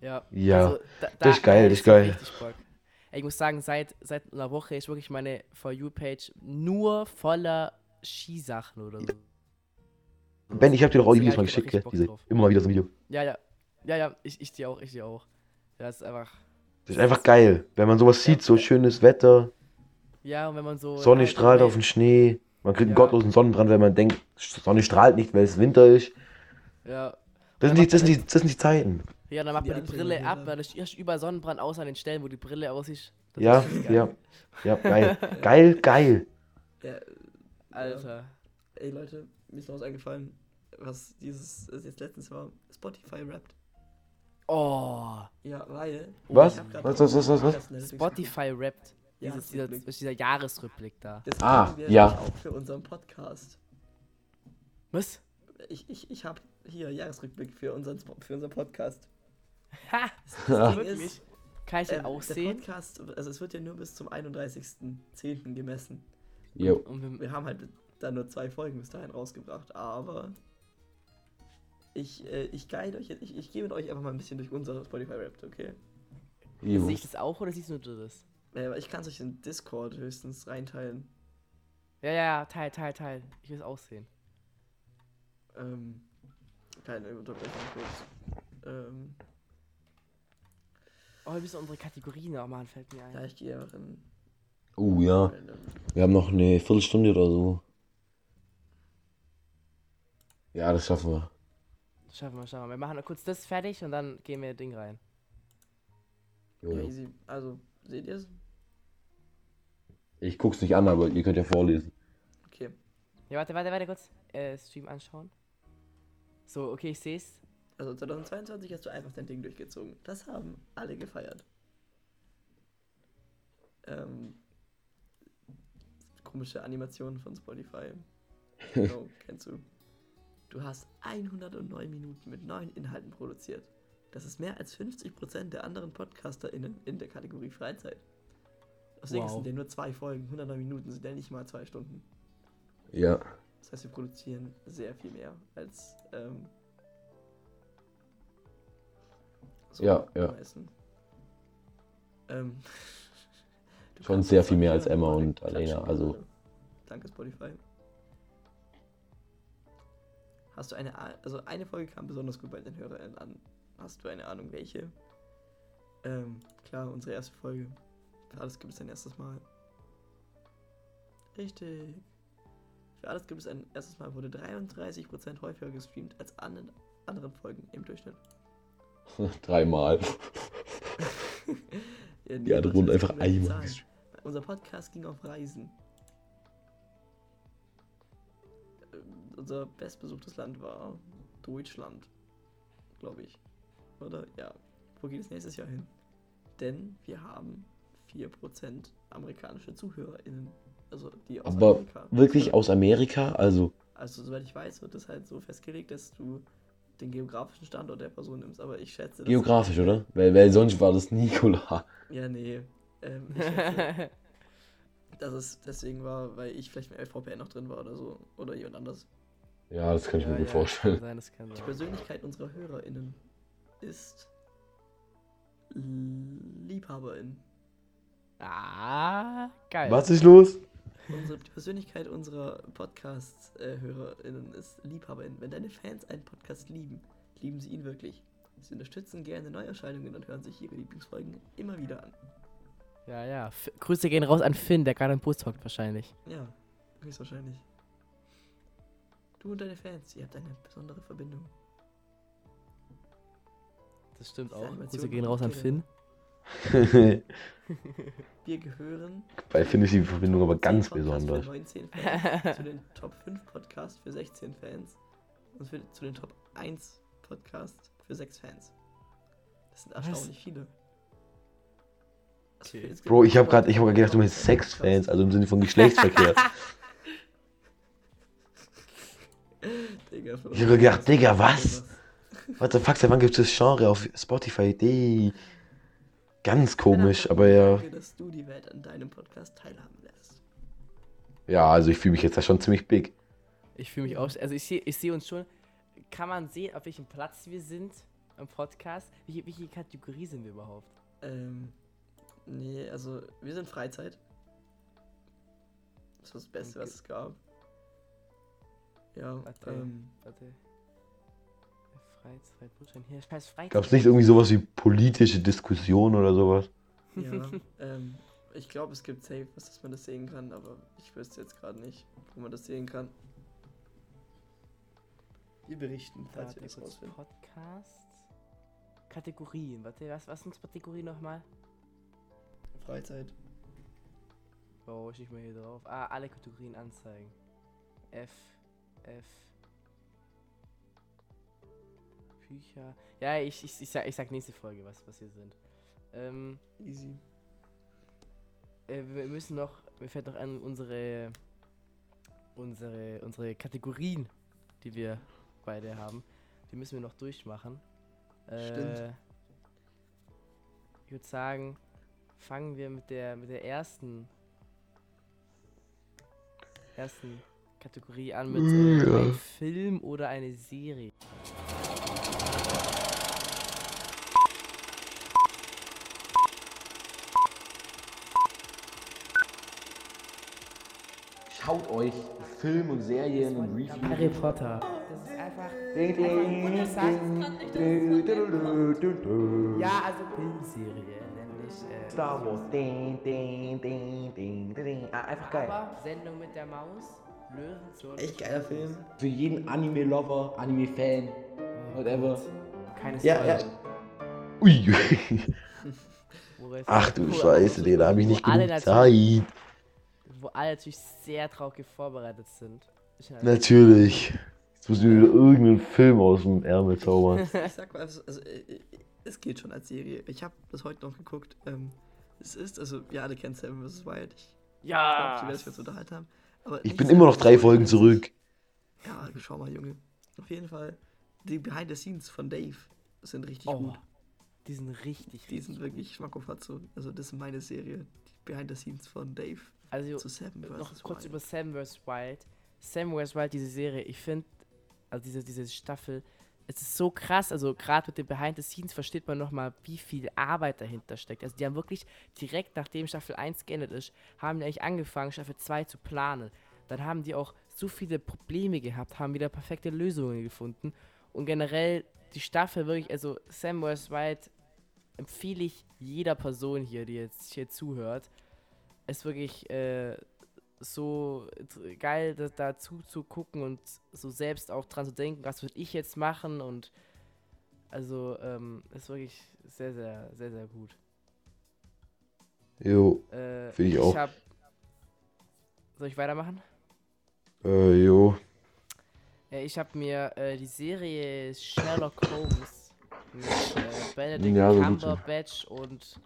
Ja, Ja, also, da, das ist geil, da das ist geil. Ich muss sagen, seit, seit einer Woche ist wirklich meine For You-Page nur voller Skisachen oder so. Ben, ich habe dir doch auch die Videos mal hab geschickt, gell? Diese, immer mal wieder so ein Video. Ja, ja. Ja, ja, ich, ich dir auch, ich dir auch. Das ist einfach. Das ist einfach geil, wenn man sowas sieht, so schönes Wetter, Ja, und wenn man so. Sonne halt strahlt auf den Schnee, man kriegt einen Ja. gottlosen Sonnenbrand, wenn man denkt, Sonne strahlt nicht, weil es Winter ist. Ja. Das sind die, das sind die, das sind die Zeiten. Ja, dann macht Die man die Brille ab, ja. weil es ist überall Sonnenbrand aus an den Stellen, wo die Brille aussieht. Das Ja, ist richtig geil. ja, ja, geil. Geil, geil. Ja, Alter. ey Leute, mir ist noch was eingefallen, was dieses was jetzt letztens war. Spotify rappt. Oh. Ja, weil. Was? Was, was, was, was, was? Spotify rappt. Ja, Dieses, dieser, dieser Jahresrückblick da. Das Ah, machen wir ja. auch für unseren Podcast. Was? Ich, ich, ich habe hier Jahresrückblick für unseren, für unseren Podcast. Ha! Ja. Ding Wirklich? ist, Kann ich den ähm, auch der sehen? Podcast, also es wird ja nur bis zum 31.10. gemessen. Jo. Und wir, Wir haben halt dann nur zwei Folgen bis dahin rausgebracht, aber ich, äh, ich guide euch jetzt, ich, ich gehe mit euch einfach mal ein bisschen durch unsere Spotify Rap, okay? Jo. sehe ich das auch oder siehst nur du das? Äh, aber ich kann es euch in Discord höchstens reinteilen. Ja, ja, ja, teil, teil, teil. Ich will es auch sehen. Ähm, keine Unterbrechung kurz. Ähm, Oh, wir müssen unsere Kategorien noch machen, fällt mir ein. ja, ich gehe einfach in. Uh, ja. Wir haben noch eine Viertelstunde oder so. Ja, das schaffen wir. Schaffen wir, schaffen wir. Wir machen noch kurz das fertig und dann gehen wir Ding rein. Jo, ja, easy. Also, seht ihr es? Ich guck's nicht an, aber ihr könnt ja vorlesen. Okay. Ja, warte, warte, warte kurz. Äh, Stream anschauen. So, okay, ich sehe es. Also 2022 hast du einfach dein Ding durchgezogen. Das haben alle gefeiert. Ähm, komische Animationen von Spotify. (laughs) Genau, kennst du. Du hast 109 Minuten mit neuen Inhalten produziert. Das ist mehr als 50% der anderen PodcasterInnen in der Kategorie Freizeit. Deswegen Wow. sind ja nur zwei Folgen, 109 Minuten sind ja nicht mal zwei Stunden. Ja. Das heißt, wir produzieren sehr viel mehr als ähm, so Ja, ja. Ähm, (laughs) Schon sehr viel mehr als Emma und Alena, also- Leute. Danke Spotify. Hast du eine A also eine Folge kam besonders gut bei den HörerInnen an. Hast du eine Ahnung welche? Ähm, klar, unsere erste Folge. Für alles gibt es ein erstes Mal. Richtig. Für alles gibt es ein erstes Mal wurde 33% häufiger gestreamt als an anderen Folgen im Durchschnitt. (laughs) Dreimal. (laughs) Ja, nee, Die andere das einfach einmal. Unser Podcast ging auf Reisen. Ähm, Unser bestbesuchtes Land war Deutschland, glaube ich. Oder? Ja. Wo geht es nächstes Jahr hin? Denn wir haben 4% amerikanische ZuhörerInnen. Also die aus Aber Amerika. wirklich aus Amerika? Also, Also, soweit ich weiß, wird das halt so festgelegt, dass du den geografischen Standort der Person nimmst. Aber ich schätze. geografisch, oder? Weil, weil sonst war das Nikola. Ja, nee. Ähm, ich (laughs) schätze, dass es deswegen war, weil ich vielleicht mit VPN noch drin war oder so. Oder jemand anders. Ja, das kann ich ja, mir gut ja, vorstellen. Kann sein, das kann Die sein. Persönlichkeit unserer HörerInnen ist Liebhaberin. Ah, geil. Was ist los? Unsere, die Persönlichkeit unserer Podcast-HörerInnen ist Liebhaberin. Wenn deine Fans einen Podcast lieben, lieben sie ihn wirklich. Sie unterstützen gerne Neuerscheinungen und hören sich ihre Lieblingsfolgen immer wieder an. Ja, ja. F Grüße gehen raus an Finn, der gerade im Bus hockt wahrscheinlich. Ja, höchstwahrscheinlich. Du und deine Fans, ihr habt eine besondere Verbindung. Das stimmt auch. Grüße gehen raus an Finn. (laughs) Wir gehören Weil finde ich die Verbindung aber Top ganz 10 Podcast besonders. Für 19 Fans, zu den Top 5 Podcast für 16 Fans und für, zu den Top 1 Podcast für 6 Fans. Das sind Was? erstaunlich viele. Also Okay. Bro, ich habe gerade ich hab grad gedacht, du meinst 10 Sexfans, also im Sinne von Geschlechtsverkehr. (laughs) Digga, Ich hab gedacht, Digga, was? What the fuck, seit wann gibt es das Genre auf Spotify? Die. Ganz komisch, aber ja. Danke, dass du die Welt an deinem Podcast teilhaben lässt. Ja, also ich fühle mich jetzt da schon ziemlich big. Ich fühle mich auch. Also ich sehe ich seh uns schon. Kann man sehen, auf welchem Platz wir sind im Podcast? Welche, welche Kategorie sind wir überhaupt? Ähm, nee, also wir sind Freizeit. Das ist das Beste, Okay. was es gab. Ja, Warte. ähm, Warte. Freizeit, hier. Scheiß Freizeit. Gab es nicht irgendwie sowas wie politische Diskussion oder sowas? ja, ähm, ich glaube, es gibt safe, was dass man das sehen kann, aber ich wüsste jetzt gerade nicht, wo man das sehen kann. Wir berichten, falls wir das kurz, rausfinden. Podcast. Kategorien. Warte, was, was sind Kategorien nochmal? Freizeit. Oh, schick mal hier drauf. Ah, alle Kategorien anzeigen. F, F. Bücher. Ja, ich, ich, ich, sag, ich sag nächste Folge, was, was hier sind. Ähm, Easy. äh, wir müssen noch, mir fällt noch an, unsere, unsere, unsere Kategorien, die wir beide haben, die müssen wir noch durchmachen. Stimmt. Äh, ich würde sagen, fangen wir mit der, mit der ersten ersten Kategorie an mit äh, Ja. einem Film oder eine Serie. Schaut euch Film und Serien und Harry Potter. Das ist einfach. Ja, also Filmserie, nämlich. Äh, Star Wars. Ding, ding, ding, ding, ding. Ah, einfach geil. aber Sendung mit der Maus, Löwenzahn. Echt geiler Film. Für jeden Anime-Lover, Anime-Fan, whatever. Keine Ja, ja. Spoiler. Ui. (laughs) Ach du Scheiße, den habe ich nicht genug Zeit. Wo alle natürlich sehr traurig vorbereitet sind. Ich halt- Natürlich. Jetzt muss ich mir wieder irgendeinen Film aus dem Ärmel zaubern. (laughs) Ich sag mal, also, also, äh, es geht schon als Serie. Ich habe das heute noch geguckt. Ähm, es ist, also, wir alle kennen Seven vs. Wild. Ich Ja! werden sich jetzt unterhalten haben. Aber Ich bin immer noch drei Folgen es zurück. Ja, schau mal, Junge. Auf jeden Fall, die Behind the Scenes von Dave sind richtig Oh, gut. die sind richtig, Die sind wirklich Schmackofatzo. Also, das ist meine Serie. Die Behind the Scenes von Dave Also, vs. noch kurz Wild. über Sam vs. Wild. Sam vs. Wild, diese Serie, ich finde, also diese, diese Staffel, es ist so krass, also gerade mit den Behind the Scenes versteht man nochmal, wie viel Arbeit dahinter steckt. Also die haben wirklich direkt nachdem Staffel 1 geendet ist, haben die eigentlich angefangen, Staffel 2 zu planen. Dann haben die auch so viele Probleme gehabt, haben wieder perfekte Lösungen gefunden. Und generell die Staffel wirklich, also Sam vs. Wild empfehle ich jeder Person hier, die jetzt hier zuhört, ist wirklich äh, so geil, da, dazu zu gucken und so selbst auch dran zu denken, was würde ich jetzt machen und also ähm, ist wirklich sehr, sehr, sehr, sehr gut. Jo, Äh, Finde ich auch. Hab, soll ich weitermachen? äh, jo. Ich habe mir äh, die Serie Sherlock Holmes mit äh, Benedict Ja, so. Cumberbatch und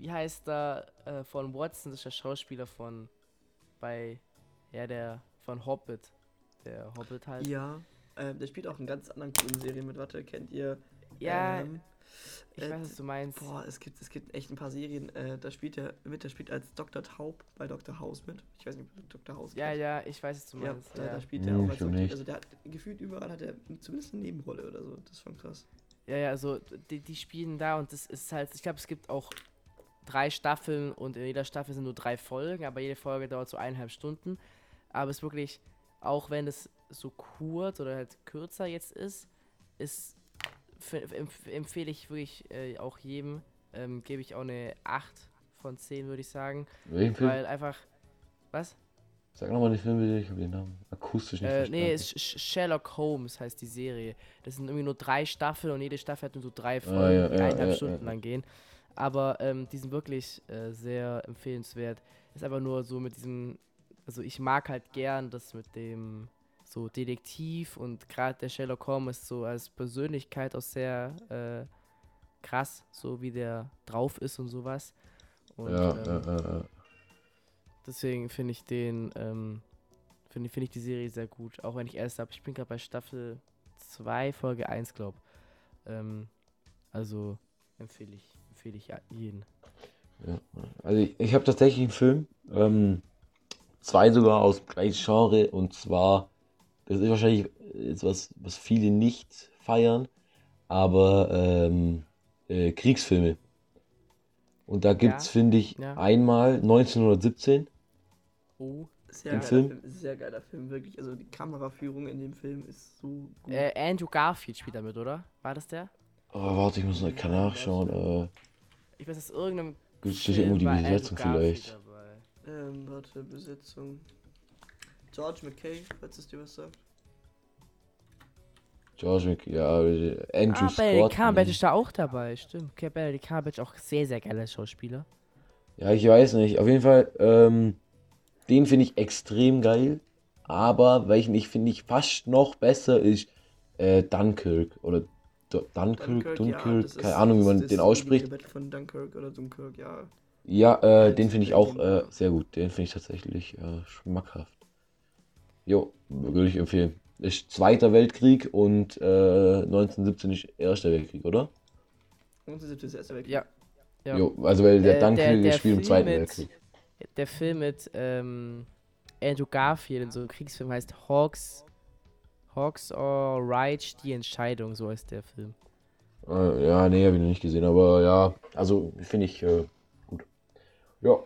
wie heißt er äh, von Watson, das ist der Schauspieler von bei ja der von Hobbit, der Hobbit halt. Ja, ähm, der spielt auch in ganz anderen coolen Serien mit. Warte, kennt ihr? Ja, ähm, ich äh, weiß, was du meinst. Boah, es gibt, es gibt echt ein paar Serien. Äh, da spielt er mit, der spielt als Dr. Taub bei Dr. House mit. Ich weiß nicht, ob du Dr. House Ja, kennst. ja, ich weiß, was du Ja, meinst. da, Ja, da spielt Hm, er auch als nicht. Also der hat gefühlt überall hat er zumindest eine Nebenrolle oder so. Das ist schon krass. ja, ja, also die, die spielen da und das ist halt, ich glaube, es gibt auch drei Staffeln und in jeder Staffel sind nur drei Folgen, aber jede Folge dauert so eineinhalb Stunden. Aber es ist wirklich, auch wenn es so kurz oder halt kürzer jetzt ist, ist empf empfehle ich wirklich äh, auch jedem, ähm, gebe ich auch eine 8 von 10, würde ich sagen. Welchen Film? Weil einfach, was? Sag nochmal den Film bitte, ich habe den Namen akustisch nicht Äh, nee, verstanden. Sh- Sh- Sherlock Holmes heißt die Serie. Das sind irgendwie nur drei Staffeln und jede Staffel hat nur so drei Folgen, Ah, ja, die ja, eineinhalb ja, Stunden ja. lang gehen. Aber ähm, die sind wirklich äh, sehr empfehlenswert. Ist einfach nur so mit diesem, also ich mag halt gern das mit dem so Detektiv und gerade der Sherlock Holmes ist so als Persönlichkeit auch sehr äh, krass, so wie der drauf ist und sowas. Und ja, ähm, ja. Deswegen finde ich den, ähm, finde find ich die Serie sehr gut. Auch wenn ich erst habe, ich bin gerade bei Staffel 2, Folge 1, glaube ähm, Also empfehle ich, empfehle ich ja jeden. Also ich, ich habe tatsächlich einen Film, ähm, zwei sogar aus dem gleichen Genre und zwar, das ist wahrscheinlich jetzt was, was viele nicht feiern, aber ähm, äh, Kriegsfilme. Und da gibt es, Ja, finde ich, ja. einmal 1917. Oh. Sehr geiler Film? Film. Sehr geiler Film, wirklich. Also die Kameraführung in dem Film ist so gut. Äh, Andrew Garfield spielt damit, oder? War das der? Oh, warte, ich muss noch kann nachschauen. Äh, Ich weiß, dass irgendeinem Gut, steht Film irgendwo die Besetzung vielleicht. Ähm, warte, Besetzung. George McKay, falls es dir was sagt. George Mc, ja, äh, Andrew Ah, Benedict Scott. Cumberbatch nee. ist da auch dabei, stimmt. Okay, Benedict Cumberbatch auch sehr, sehr geiler Schauspieler. Ja, ich weiß nicht. Auf jeden Fall, ähm, den finde ich extrem geil. Aber welchen ich finde ich fast noch besser ist äh, Dunkirk oder Du- Dunkirk, Dunkirk, das keine ist- Ahnung, wie man den ausspricht. Von Dunkirk oder Dunkirk, ja. Ja, äh, den finde ich äh, auch äh, sehr gut. Den finde ich tatsächlich äh, schmackhaft. Jo, würde ich empfehlen. Ist Zweiter Weltkrieg und äh, 1917 ist Erster Weltkrieg, oder? Und das ist das erste Weltkrieg. Ja. ja. Jo, also weil der Äh, Dunkirk der spielt im Zweiten mit- Weltkrieg. Der Film mit, ähm, Andrew Garfield in so einem Kriegsfilm heißt Hawks. Hawks or Right, die Entscheidung, so heißt der Film. Äh, ja, nee, habe ich noch nicht gesehen, aber ja, also finde ich äh, gut. Ja,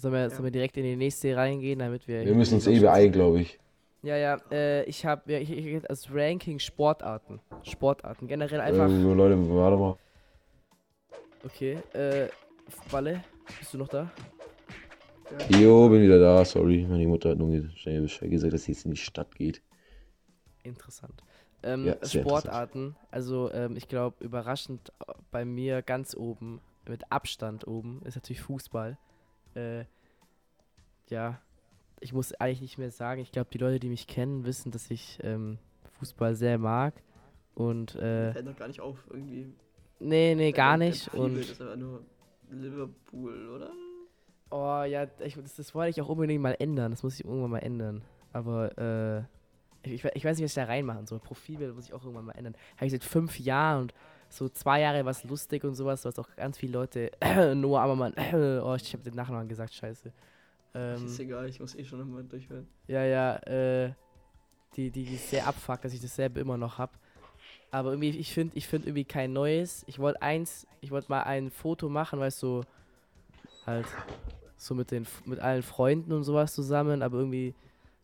Sollen wir, Ja. sollen wir direkt in die nächste reingehen, damit wir. wir müssen uns eh beeilen, glaube ich. Ja, ja, äh, ich habe ja, ich, ich, als Ranking Sportarten. Sportarten. Generell einfach. Äh, Leute, warte mal. Okay, äh, Balle, bist du noch da? Jo, bin wieder da, sorry. Meine Mutter hat nur schnell Bescheid gesagt, dass sie jetzt in die Stadt geht. Interessant. Ähm, Ja, Sportarten, also ähm, ich glaube, überraschend bei mir ganz oben, mit Abstand oben, ist natürlich Fußball. Äh, ja, ich muss eigentlich nicht mehr sagen, ich glaube, die Leute, die mich kennen, wissen, dass ich ähm, Fußball sehr mag. Und, äh, Fällt noch gar nicht auf, irgendwie. nee, nee, gar nicht. Profilbild Und, ist aber nur Liverpool, oder? Oh ja, ich, das, das wollte ich auch unbedingt mal ändern, das muss ich irgendwann mal ändern. Aber, äh, ich, ich we- ich weiß nicht, was ich da reinmachen soll. Profilbild muss ich auch irgendwann mal ändern. Habe ich seit fünf Jahren und so zwei Jahre war es lustig und sowas, was auch ganz viele Leute, (clears throat) Noah Ammermann, (clears throat) oh, ich habe den Nachnamen gesagt, scheiße. Ähm, ist egal, ich muss eh schon nochmal durchhören. ja, ja, äh, die, die, die sehr abfuckt, dass ich dasselbe immer noch hab. Aber irgendwie, ich finde ich find irgendwie kein neues. Ich wollte eins, ich wollte mal ein Foto machen, weißt du, so, halt, so mit den, mit allen Freunden und sowas zusammen, aber irgendwie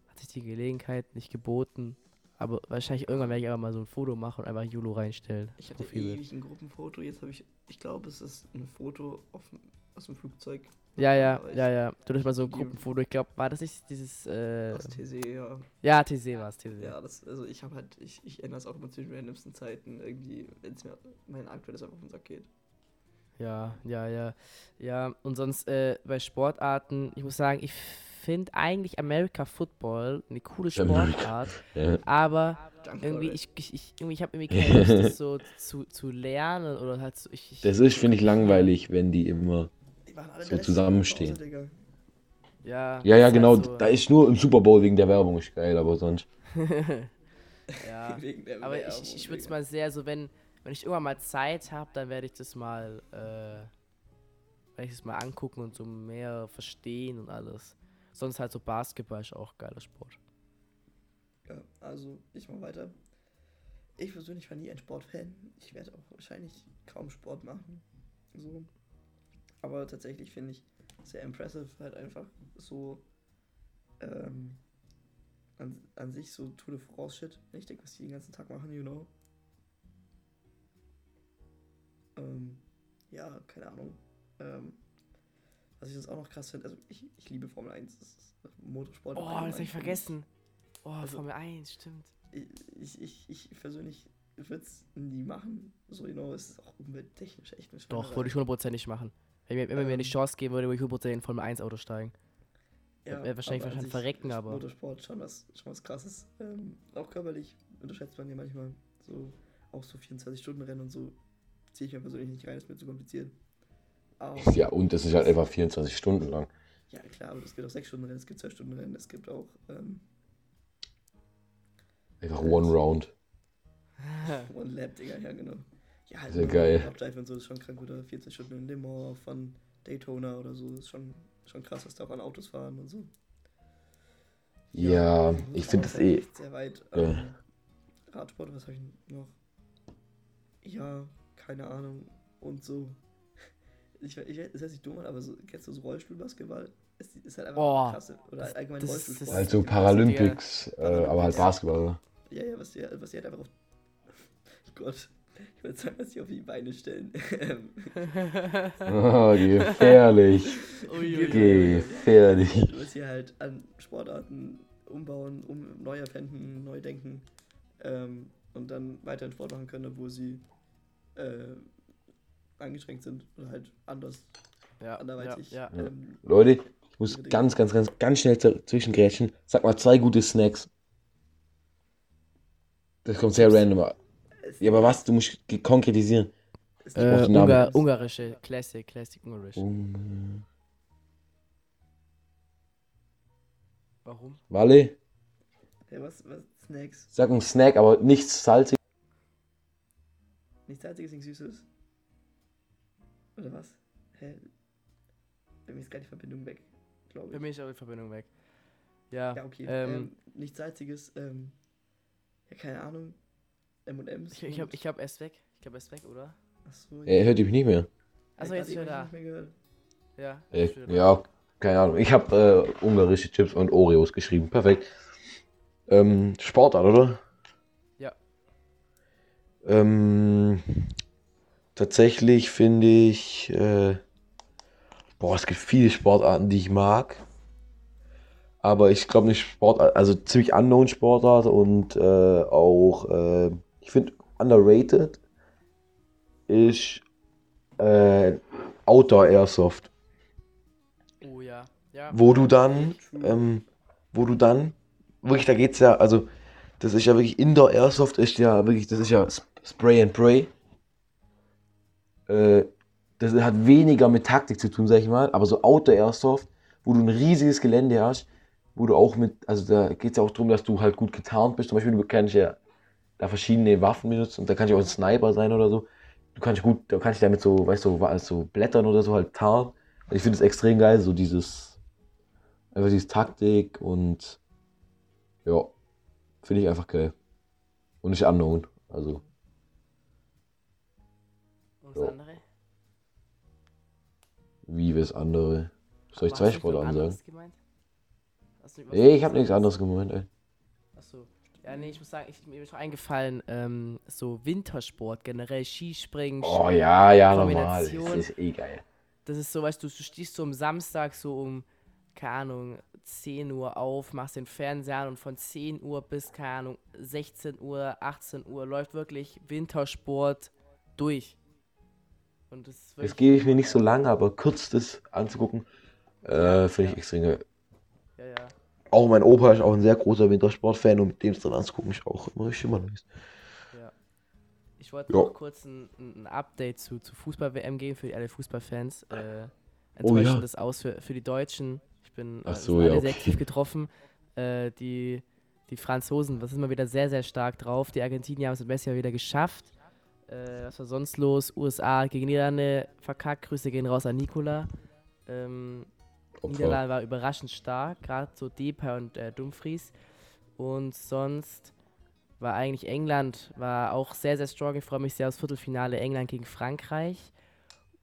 hat sich die Gelegenheit nicht geboten. Aber wahrscheinlich irgendwann werde ich einfach mal so ein Foto machen und einfach Julo reinstellen. Ich hatte Profilbild. ewig ein Gruppenfoto, jetzt habe ich, ich glaube, es ist ein Foto auf, aus dem Flugzeug. Ja, ja, ja, ja. Du hast mal so ein Gruppenfoto. Ich glaube, war das nicht dieses, äh, Aus TC, ja. ja, TC war es, TC. Ja, das, also ich habe halt, ich, ich ändere es auch immer zwischen randomsten Zeiten, irgendwie, wenn es mir mein aktuelles einfach auf den Sack geht. Ja, ja, ja. Ja, und sonst äh, bei Sportarten, ich muss sagen, ich finde eigentlich America Football eine coole. Sportart, Ja. aber irgendwie, ich, ich, ich, irgendwie, ich habe irgendwie keine Lust, das so zu, zu lernen oder halt so, ich, ich Das ist, finde ich, langweilig, wenn die immer. So zusammenstehen. zu Hause, ja, Ja, ja, ist genau. Halt so, Da ist nur im Super Bowl wegen der Werbung ist geil, aber sonst. (laughs) ja. (laughs) Wegen der Aber ich, Werbung, ich, ich würde es mal sehr so, wenn, wenn ich irgendwann mal Zeit habe, dann werde ich das mal, äh, werde ich das mal angucken und so mehr verstehen und alles. Sonst halt so Basketball ist auch geiler Sport. Ja, also ich mach weiter. Ich persönlich war nie ein Sportfan. Ich werde auch wahrscheinlich kaum Sport machen. So. Aber tatsächlich finde ich sehr impressive, halt einfach so ähm, an, an sich so Tour de France Shit. Ich denke, was die den ganzen Tag machen, you know. Ähm, ja, keine Ahnung. Ähm, was ich sonst auch noch krass finde, also ich, ich liebe Formel 1, das ist Motorsport. Oh, das habe ich vergessen. Oh, Also- Formel 1, stimmt. ich, ich, ich persönlich würde es nie machen. So genau ist es auch umwelttechnisch echt eine Doch, würde ich hundertprozentig machen. Wenn mir, wenn man mir Ähm. Chance geben würde, würde ich hundertprozentig in Formel 1 Auto steigen. ja, wär wahrscheinlich- wahrscheinlich verrecken, ist aber- Motorsport schon was, schon was krasses. Ähm, auch körperlich unterschätzt man ja manchmal. So, auch so 24-Stunden-Rennen und so ziehe ich mir persönlich nicht rein, ist mir zu kompliziert. Aber, Ja, und das ist halt einfach 24 Stunden lang. ja, klar, aber es gibt auch 6-Stunden-Rennen, es gibt 2-Stunden-Rennen, es gibt auch ähm, Einfach One Round. (laughs) One Lap, Digga, ja, genau. Ja, halt Sehr geil. Abdive und so ist schon krank. Oder 14 Stunden in Le Mans von Daytona oder so. Ist schon, schon krass, was da auch an Autos fahren und so. Ja, ich aber finde es das ist eh. Sehr weit. Ja. Ähm, Radsport, was habe ich noch? Ja, keine Ahnung. Und so. Ich, ich, das heißt nicht dumm, aber so, kennst du so Rollstuhlbasketball? Ist, ist halt einfach Boah, klasse. Oder das- allgemein das- Rollstuhlsport. das- Halt so Paralympics, äh, aber halt. Basketball. Ja, ja, was die, was die halt einfach auf. (laughs) Gott. Ich würde sagen, was die auf die Beine stellen. Ähm, Ah, gefährlich. (laughs) Gefährlich. was sie halt an Sportarten umbauen, um neu erfinden, neu denken ähm, und dann weiter in Sport machen können, obwohl sie äh, eingeschränkt sind oder halt anders, Ja, ja, anderweitig. ja. Ähm, Leute, ich muss ganz, ganz, ganz, ganz schnell zwischengrätschen. Sag mal zwei gute Snacks. Das kommt sehr random. Ja, aber was? Du musst konkretisieren. Äh. Ungar, ungarische, Classic, Classic Ungarisch. Um, Warum? Walle, Hey, was, was? Snacks? sag ein Snack, aber nichts salzig. Nichts salziges, nichts süßes? Oder was? Hä? Bei mir ist gerade die Verbindung weg. glaube Bei ich. mir ist auch die Verbindung weg. Ja, Ja, okay. ähm, Ähm, nichts Salziges. Ähm, ja, keine Ahnung. M&M's. ich, ich, hab, ich hab erst weg. Ich glaube, erst weg, oder? Achso, Er hört mich nicht mehr. Achso, Ja, jetzt eben hab da. ich nicht mehr gehört. Ja, Äh, ja, keine Ahnung. Ich habe äh, ungarische Chips und Oreos geschrieben. Perfekt. Ähm, Sportart, oder? Ähm, tatsächlich finde ich, äh, boah, es gibt viele Sportarten, die ich mag. Aber ich glaube nicht Sportart, also ziemlich unknown Sportart und äh, auch, äh, ich finde underrated ist äh, Outdoor Airsoft. Oh ja. Ja. Wo du dann, ähm, wo du dann, wirklich, da geht's ja, also, das ist ja wirklich Indoor Airsoft, ist ja wirklich, das ist ja Spray and Pray. Äh, das hat weniger mit Taktik zu tun, sag ich mal, aber so Outdoor Airsoft, wo du ein riesiges Gelände hast, wo du auch mit, also da geht's ja auch darum, dass du halt gut getarnt bist. Zum Beispiel, du kannst ja da verschiedene Waffen benutzen und da kann ich auch ein Sniper sein oder so. Du kannst gut, da kannst du damit so, weißt du, wa- so Blättern oder so halt tarnen. Ich finde es extrem geil, so dieses, einfach diese Taktik und ja, finde ich einfach geil. Und nicht unknown, also. Das Ja. andere? Wie es andere. Soll ich zwei Sportarten was sagen? gemeint? Hast du was Nee, ich habe nichts anderes? gemeint, ey. Achso. Ja, nee, ich muss sagen, ich, mir ist eingefallen, ähm, so Wintersport, generell Skispringen. Oh ja, ja, normal. Das ist eh geil. Das ist so, weißt du, du stehst so am Samstag so um, keine Ahnung, 10 Uhr auf, machst den Fernseher an und von 10 Uhr bis, keine Ahnung, 16 Uhr, 18 Uhr läuft wirklich Wintersport durch. Und das ist wirklich. gebe ich mir nicht so lange, aber kurz das anzugucken, äh, finde ich ja. extrem geil. Ja, ja. Auch mein Opa ist auch ein sehr großer Wintersportfan und mit dem es dann anzugucken, ist auch immer richtig immer nice. Ja. Ich wollte Ja. noch kurz ein, ein Update zu, zu Fußball-WM geben für alle Fußballfans. Äh, Oh enttäuschen ja. das aus für, für die Deutschen. Ich bin äh, so, ja, sehr okay. aktiv getroffen. Äh, die, die Franzosen, das ist immer wieder sehr, sehr stark drauf. Die Argentinier haben es im besten Jahr wieder geschafft. Äh, was war sonst los? USA gegen Niederlande verkackt. Grüße gehen raus an Nikola. Ähm. Niederlande war überraschend stark, gerade so Depay und äh, Dumfries. Und sonst war eigentlich England war auch sehr, sehr strong. Ich freue mich sehr aufs Viertelfinale England gegen Frankreich.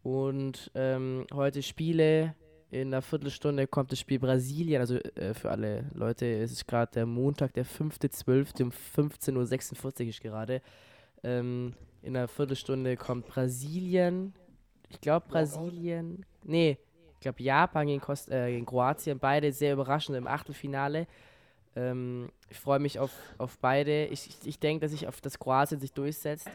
Und ähm, heute Spiele. In einer Viertelstunde kommt das Spiel Brasilien. Also äh, für alle Leute, es ist gerade der Montag, der 5.12. um 15.46 Uhr ist gerade. Ähm, in einer Viertelstunde kommt Brasilien. Ich glaube Brasilien. Nee, ich glaube Japan gegen, Kost äh, gegen Kroatien. Beide sehr überraschend im Achtelfinale. Ähm, ich freue mich auf, auf beide. Ich, ich, ich denke, dass sich auf das Kroatien sich durchsetzt.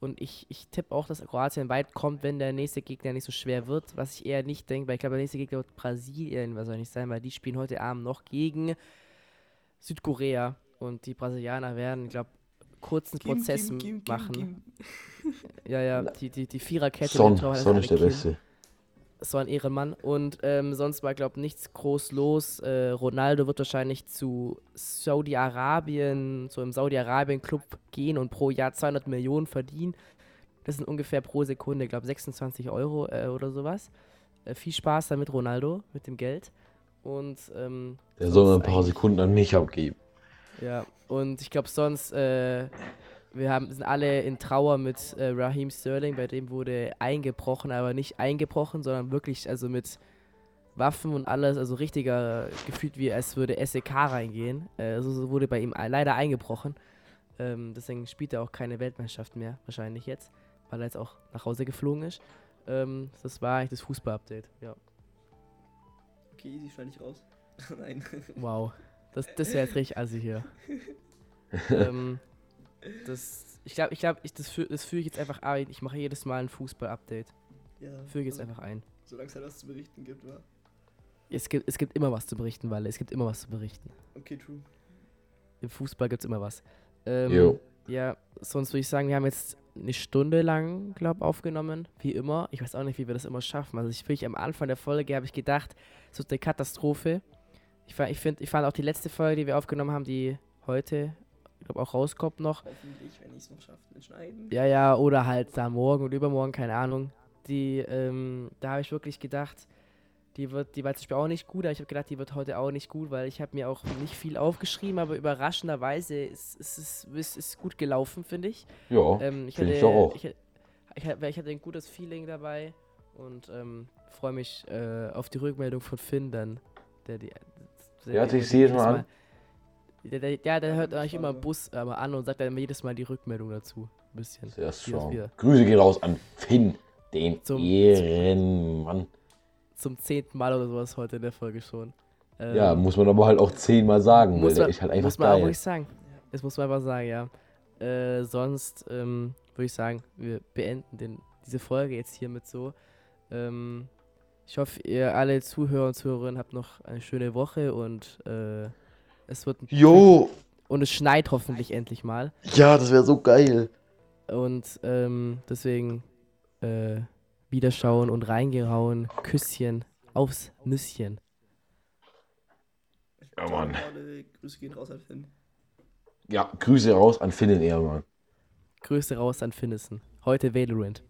Und ich, ich tippe auch, dass Kroatien weit kommt, wenn der nächste Gegner nicht so schwer wird. Was ich eher nicht denke, weil ich glaube, der nächste Gegner wird Brasilien wahrscheinlich sein, weil die spielen heute Abend noch gegen Südkorea. Und die Brasilianer werden, ich glaube, kurzen Kim, Prozess Kim, Kim, Kim, machen. Kim. Ja, ja, die, die, die Viererkette. Son, Son ist der Kim. Beste. So ein Ehrenmann. Und ähm, sonst war, glaube ich, nichts groß los. Äh, Ronaldo wird wahrscheinlich zu Saudi-Arabien, so im Saudi-Arabien-Club gehen und pro Jahr 200 Millionen verdienen. Das sind ungefähr pro Sekunde, ich glaube, 26 Euro äh, oder sowas. Äh, viel Spaß damit, Ronaldo, mit dem Geld. Und ähm, Der soll ein paar Sekunden an mich abgeben. ja, und ich glaube sonst, äh, wir haben, sind alle in Trauer mit äh, Raheem Sterling, bei dem wurde eingebrochen, aber nicht eingebrochen, sondern wirklich also mit Waffen und alles, also richtiger, gefühlt wie als würde SEK reingehen. Äh, also so wurde bei ihm ei- leider eingebrochen. Ähm, deswegen spielt er auch keine Weltmeisterschaft mehr, wahrscheinlich jetzt, weil er jetzt auch nach Hause geflogen ist. Ähm, das war eigentlich das Fußball-Update, ja. Okay, easy, schneide ich raus. (laughs) Nein. Wow. Das, das wäre jetzt richtig assi hier. (laughs) ähm, das, ich glaube, ich glaub, ich, das, führ, das führe ich jetzt einfach ein. Ich mache jedes Mal ein Fußball-Update. Ja. Füge ich jetzt also, einfach ein. Solange es halt was zu berichten gibt, war. Es gibt, es gibt immer was zu berichten, Walle. Es gibt immer was zu berichten. Okay, true. Im Fußball gibt es immer was. Ähm, Jo. Ja, sonst würde ich sagen, wir haben jetzt eine Stunde lang, glaube aufgenommen. Wie immer. Ich weiß auch nicht, wie wir das immer schaffen. Also ich wirklich am Anfang der Folge habe ich gedacht, es wird eine Katastrophe. Ich, fa- ich, find, ich fand auch die letzte Folge, die wir aufgenommen haben, die heute, ich glaube, auch rauskommt noch. Hoffentlich, wenn ich es noch schaffe, mit Schneiden. Ja, ja, oder halt da morgen und übermorgen, keine Ahnung. Die, ähm, da habe ich wirklich gedacht, Die wird, die war zum Beispiel auch nicht gut, aber ich habe gedacht, die wird heute auch nicht gut, weil ich habe mir auch nicht viel aufgeschrieben, aber überraschenderweise ist es ist, ist, ist gut gelaufen, finde ich. Ja, Ähm, ich, finde hatte, ich auch. Ich, ich, hatte- ich hatte ein gutes Feeling dabei und ähm, freue mich äh, auf die Rückmeldung von Finn dann. Der, die, der, Ja, der- ich sehe es mal an. Der, der, ja, der hört Ja, eigentlich immer im. Bus äh, an und sagt dann jedes Mal die Rückmeldung dazu. Ein bisschen. Sehr strong. Grüße gehen raus an Finn, den Zum- Ehrenmann. zum zehnten Mal oder sowas heute in der Folge schon. Ähm, Ja, muss man aber halt auch zehnmal sagen, weil muss der man, ist halt einfach muss man auch geil. ruhig sagen. Das muss man einfach sagen, ja. Äh, sonst ähm, würde ich sagen, wir beenden den, diese Folge jetzt hiermit so. Ähm, ich hoffe, ihr alle Zuhörer und Zuhörerinnen habt noch eine schöne Woche und äh, es wird Jo, und es schneit hoffentlich endlich mal. ja, das wäre so geil. Und ähm, deswegen äh, wiederschauen und reingehauen. Küsschen aufs Nüsschen. Ja, Mann. Grüße gehen raus an Finn. Ja, Grüße raus an Finn, den Ehrenmann. Grüße raus an Finnison. Heute Valorant.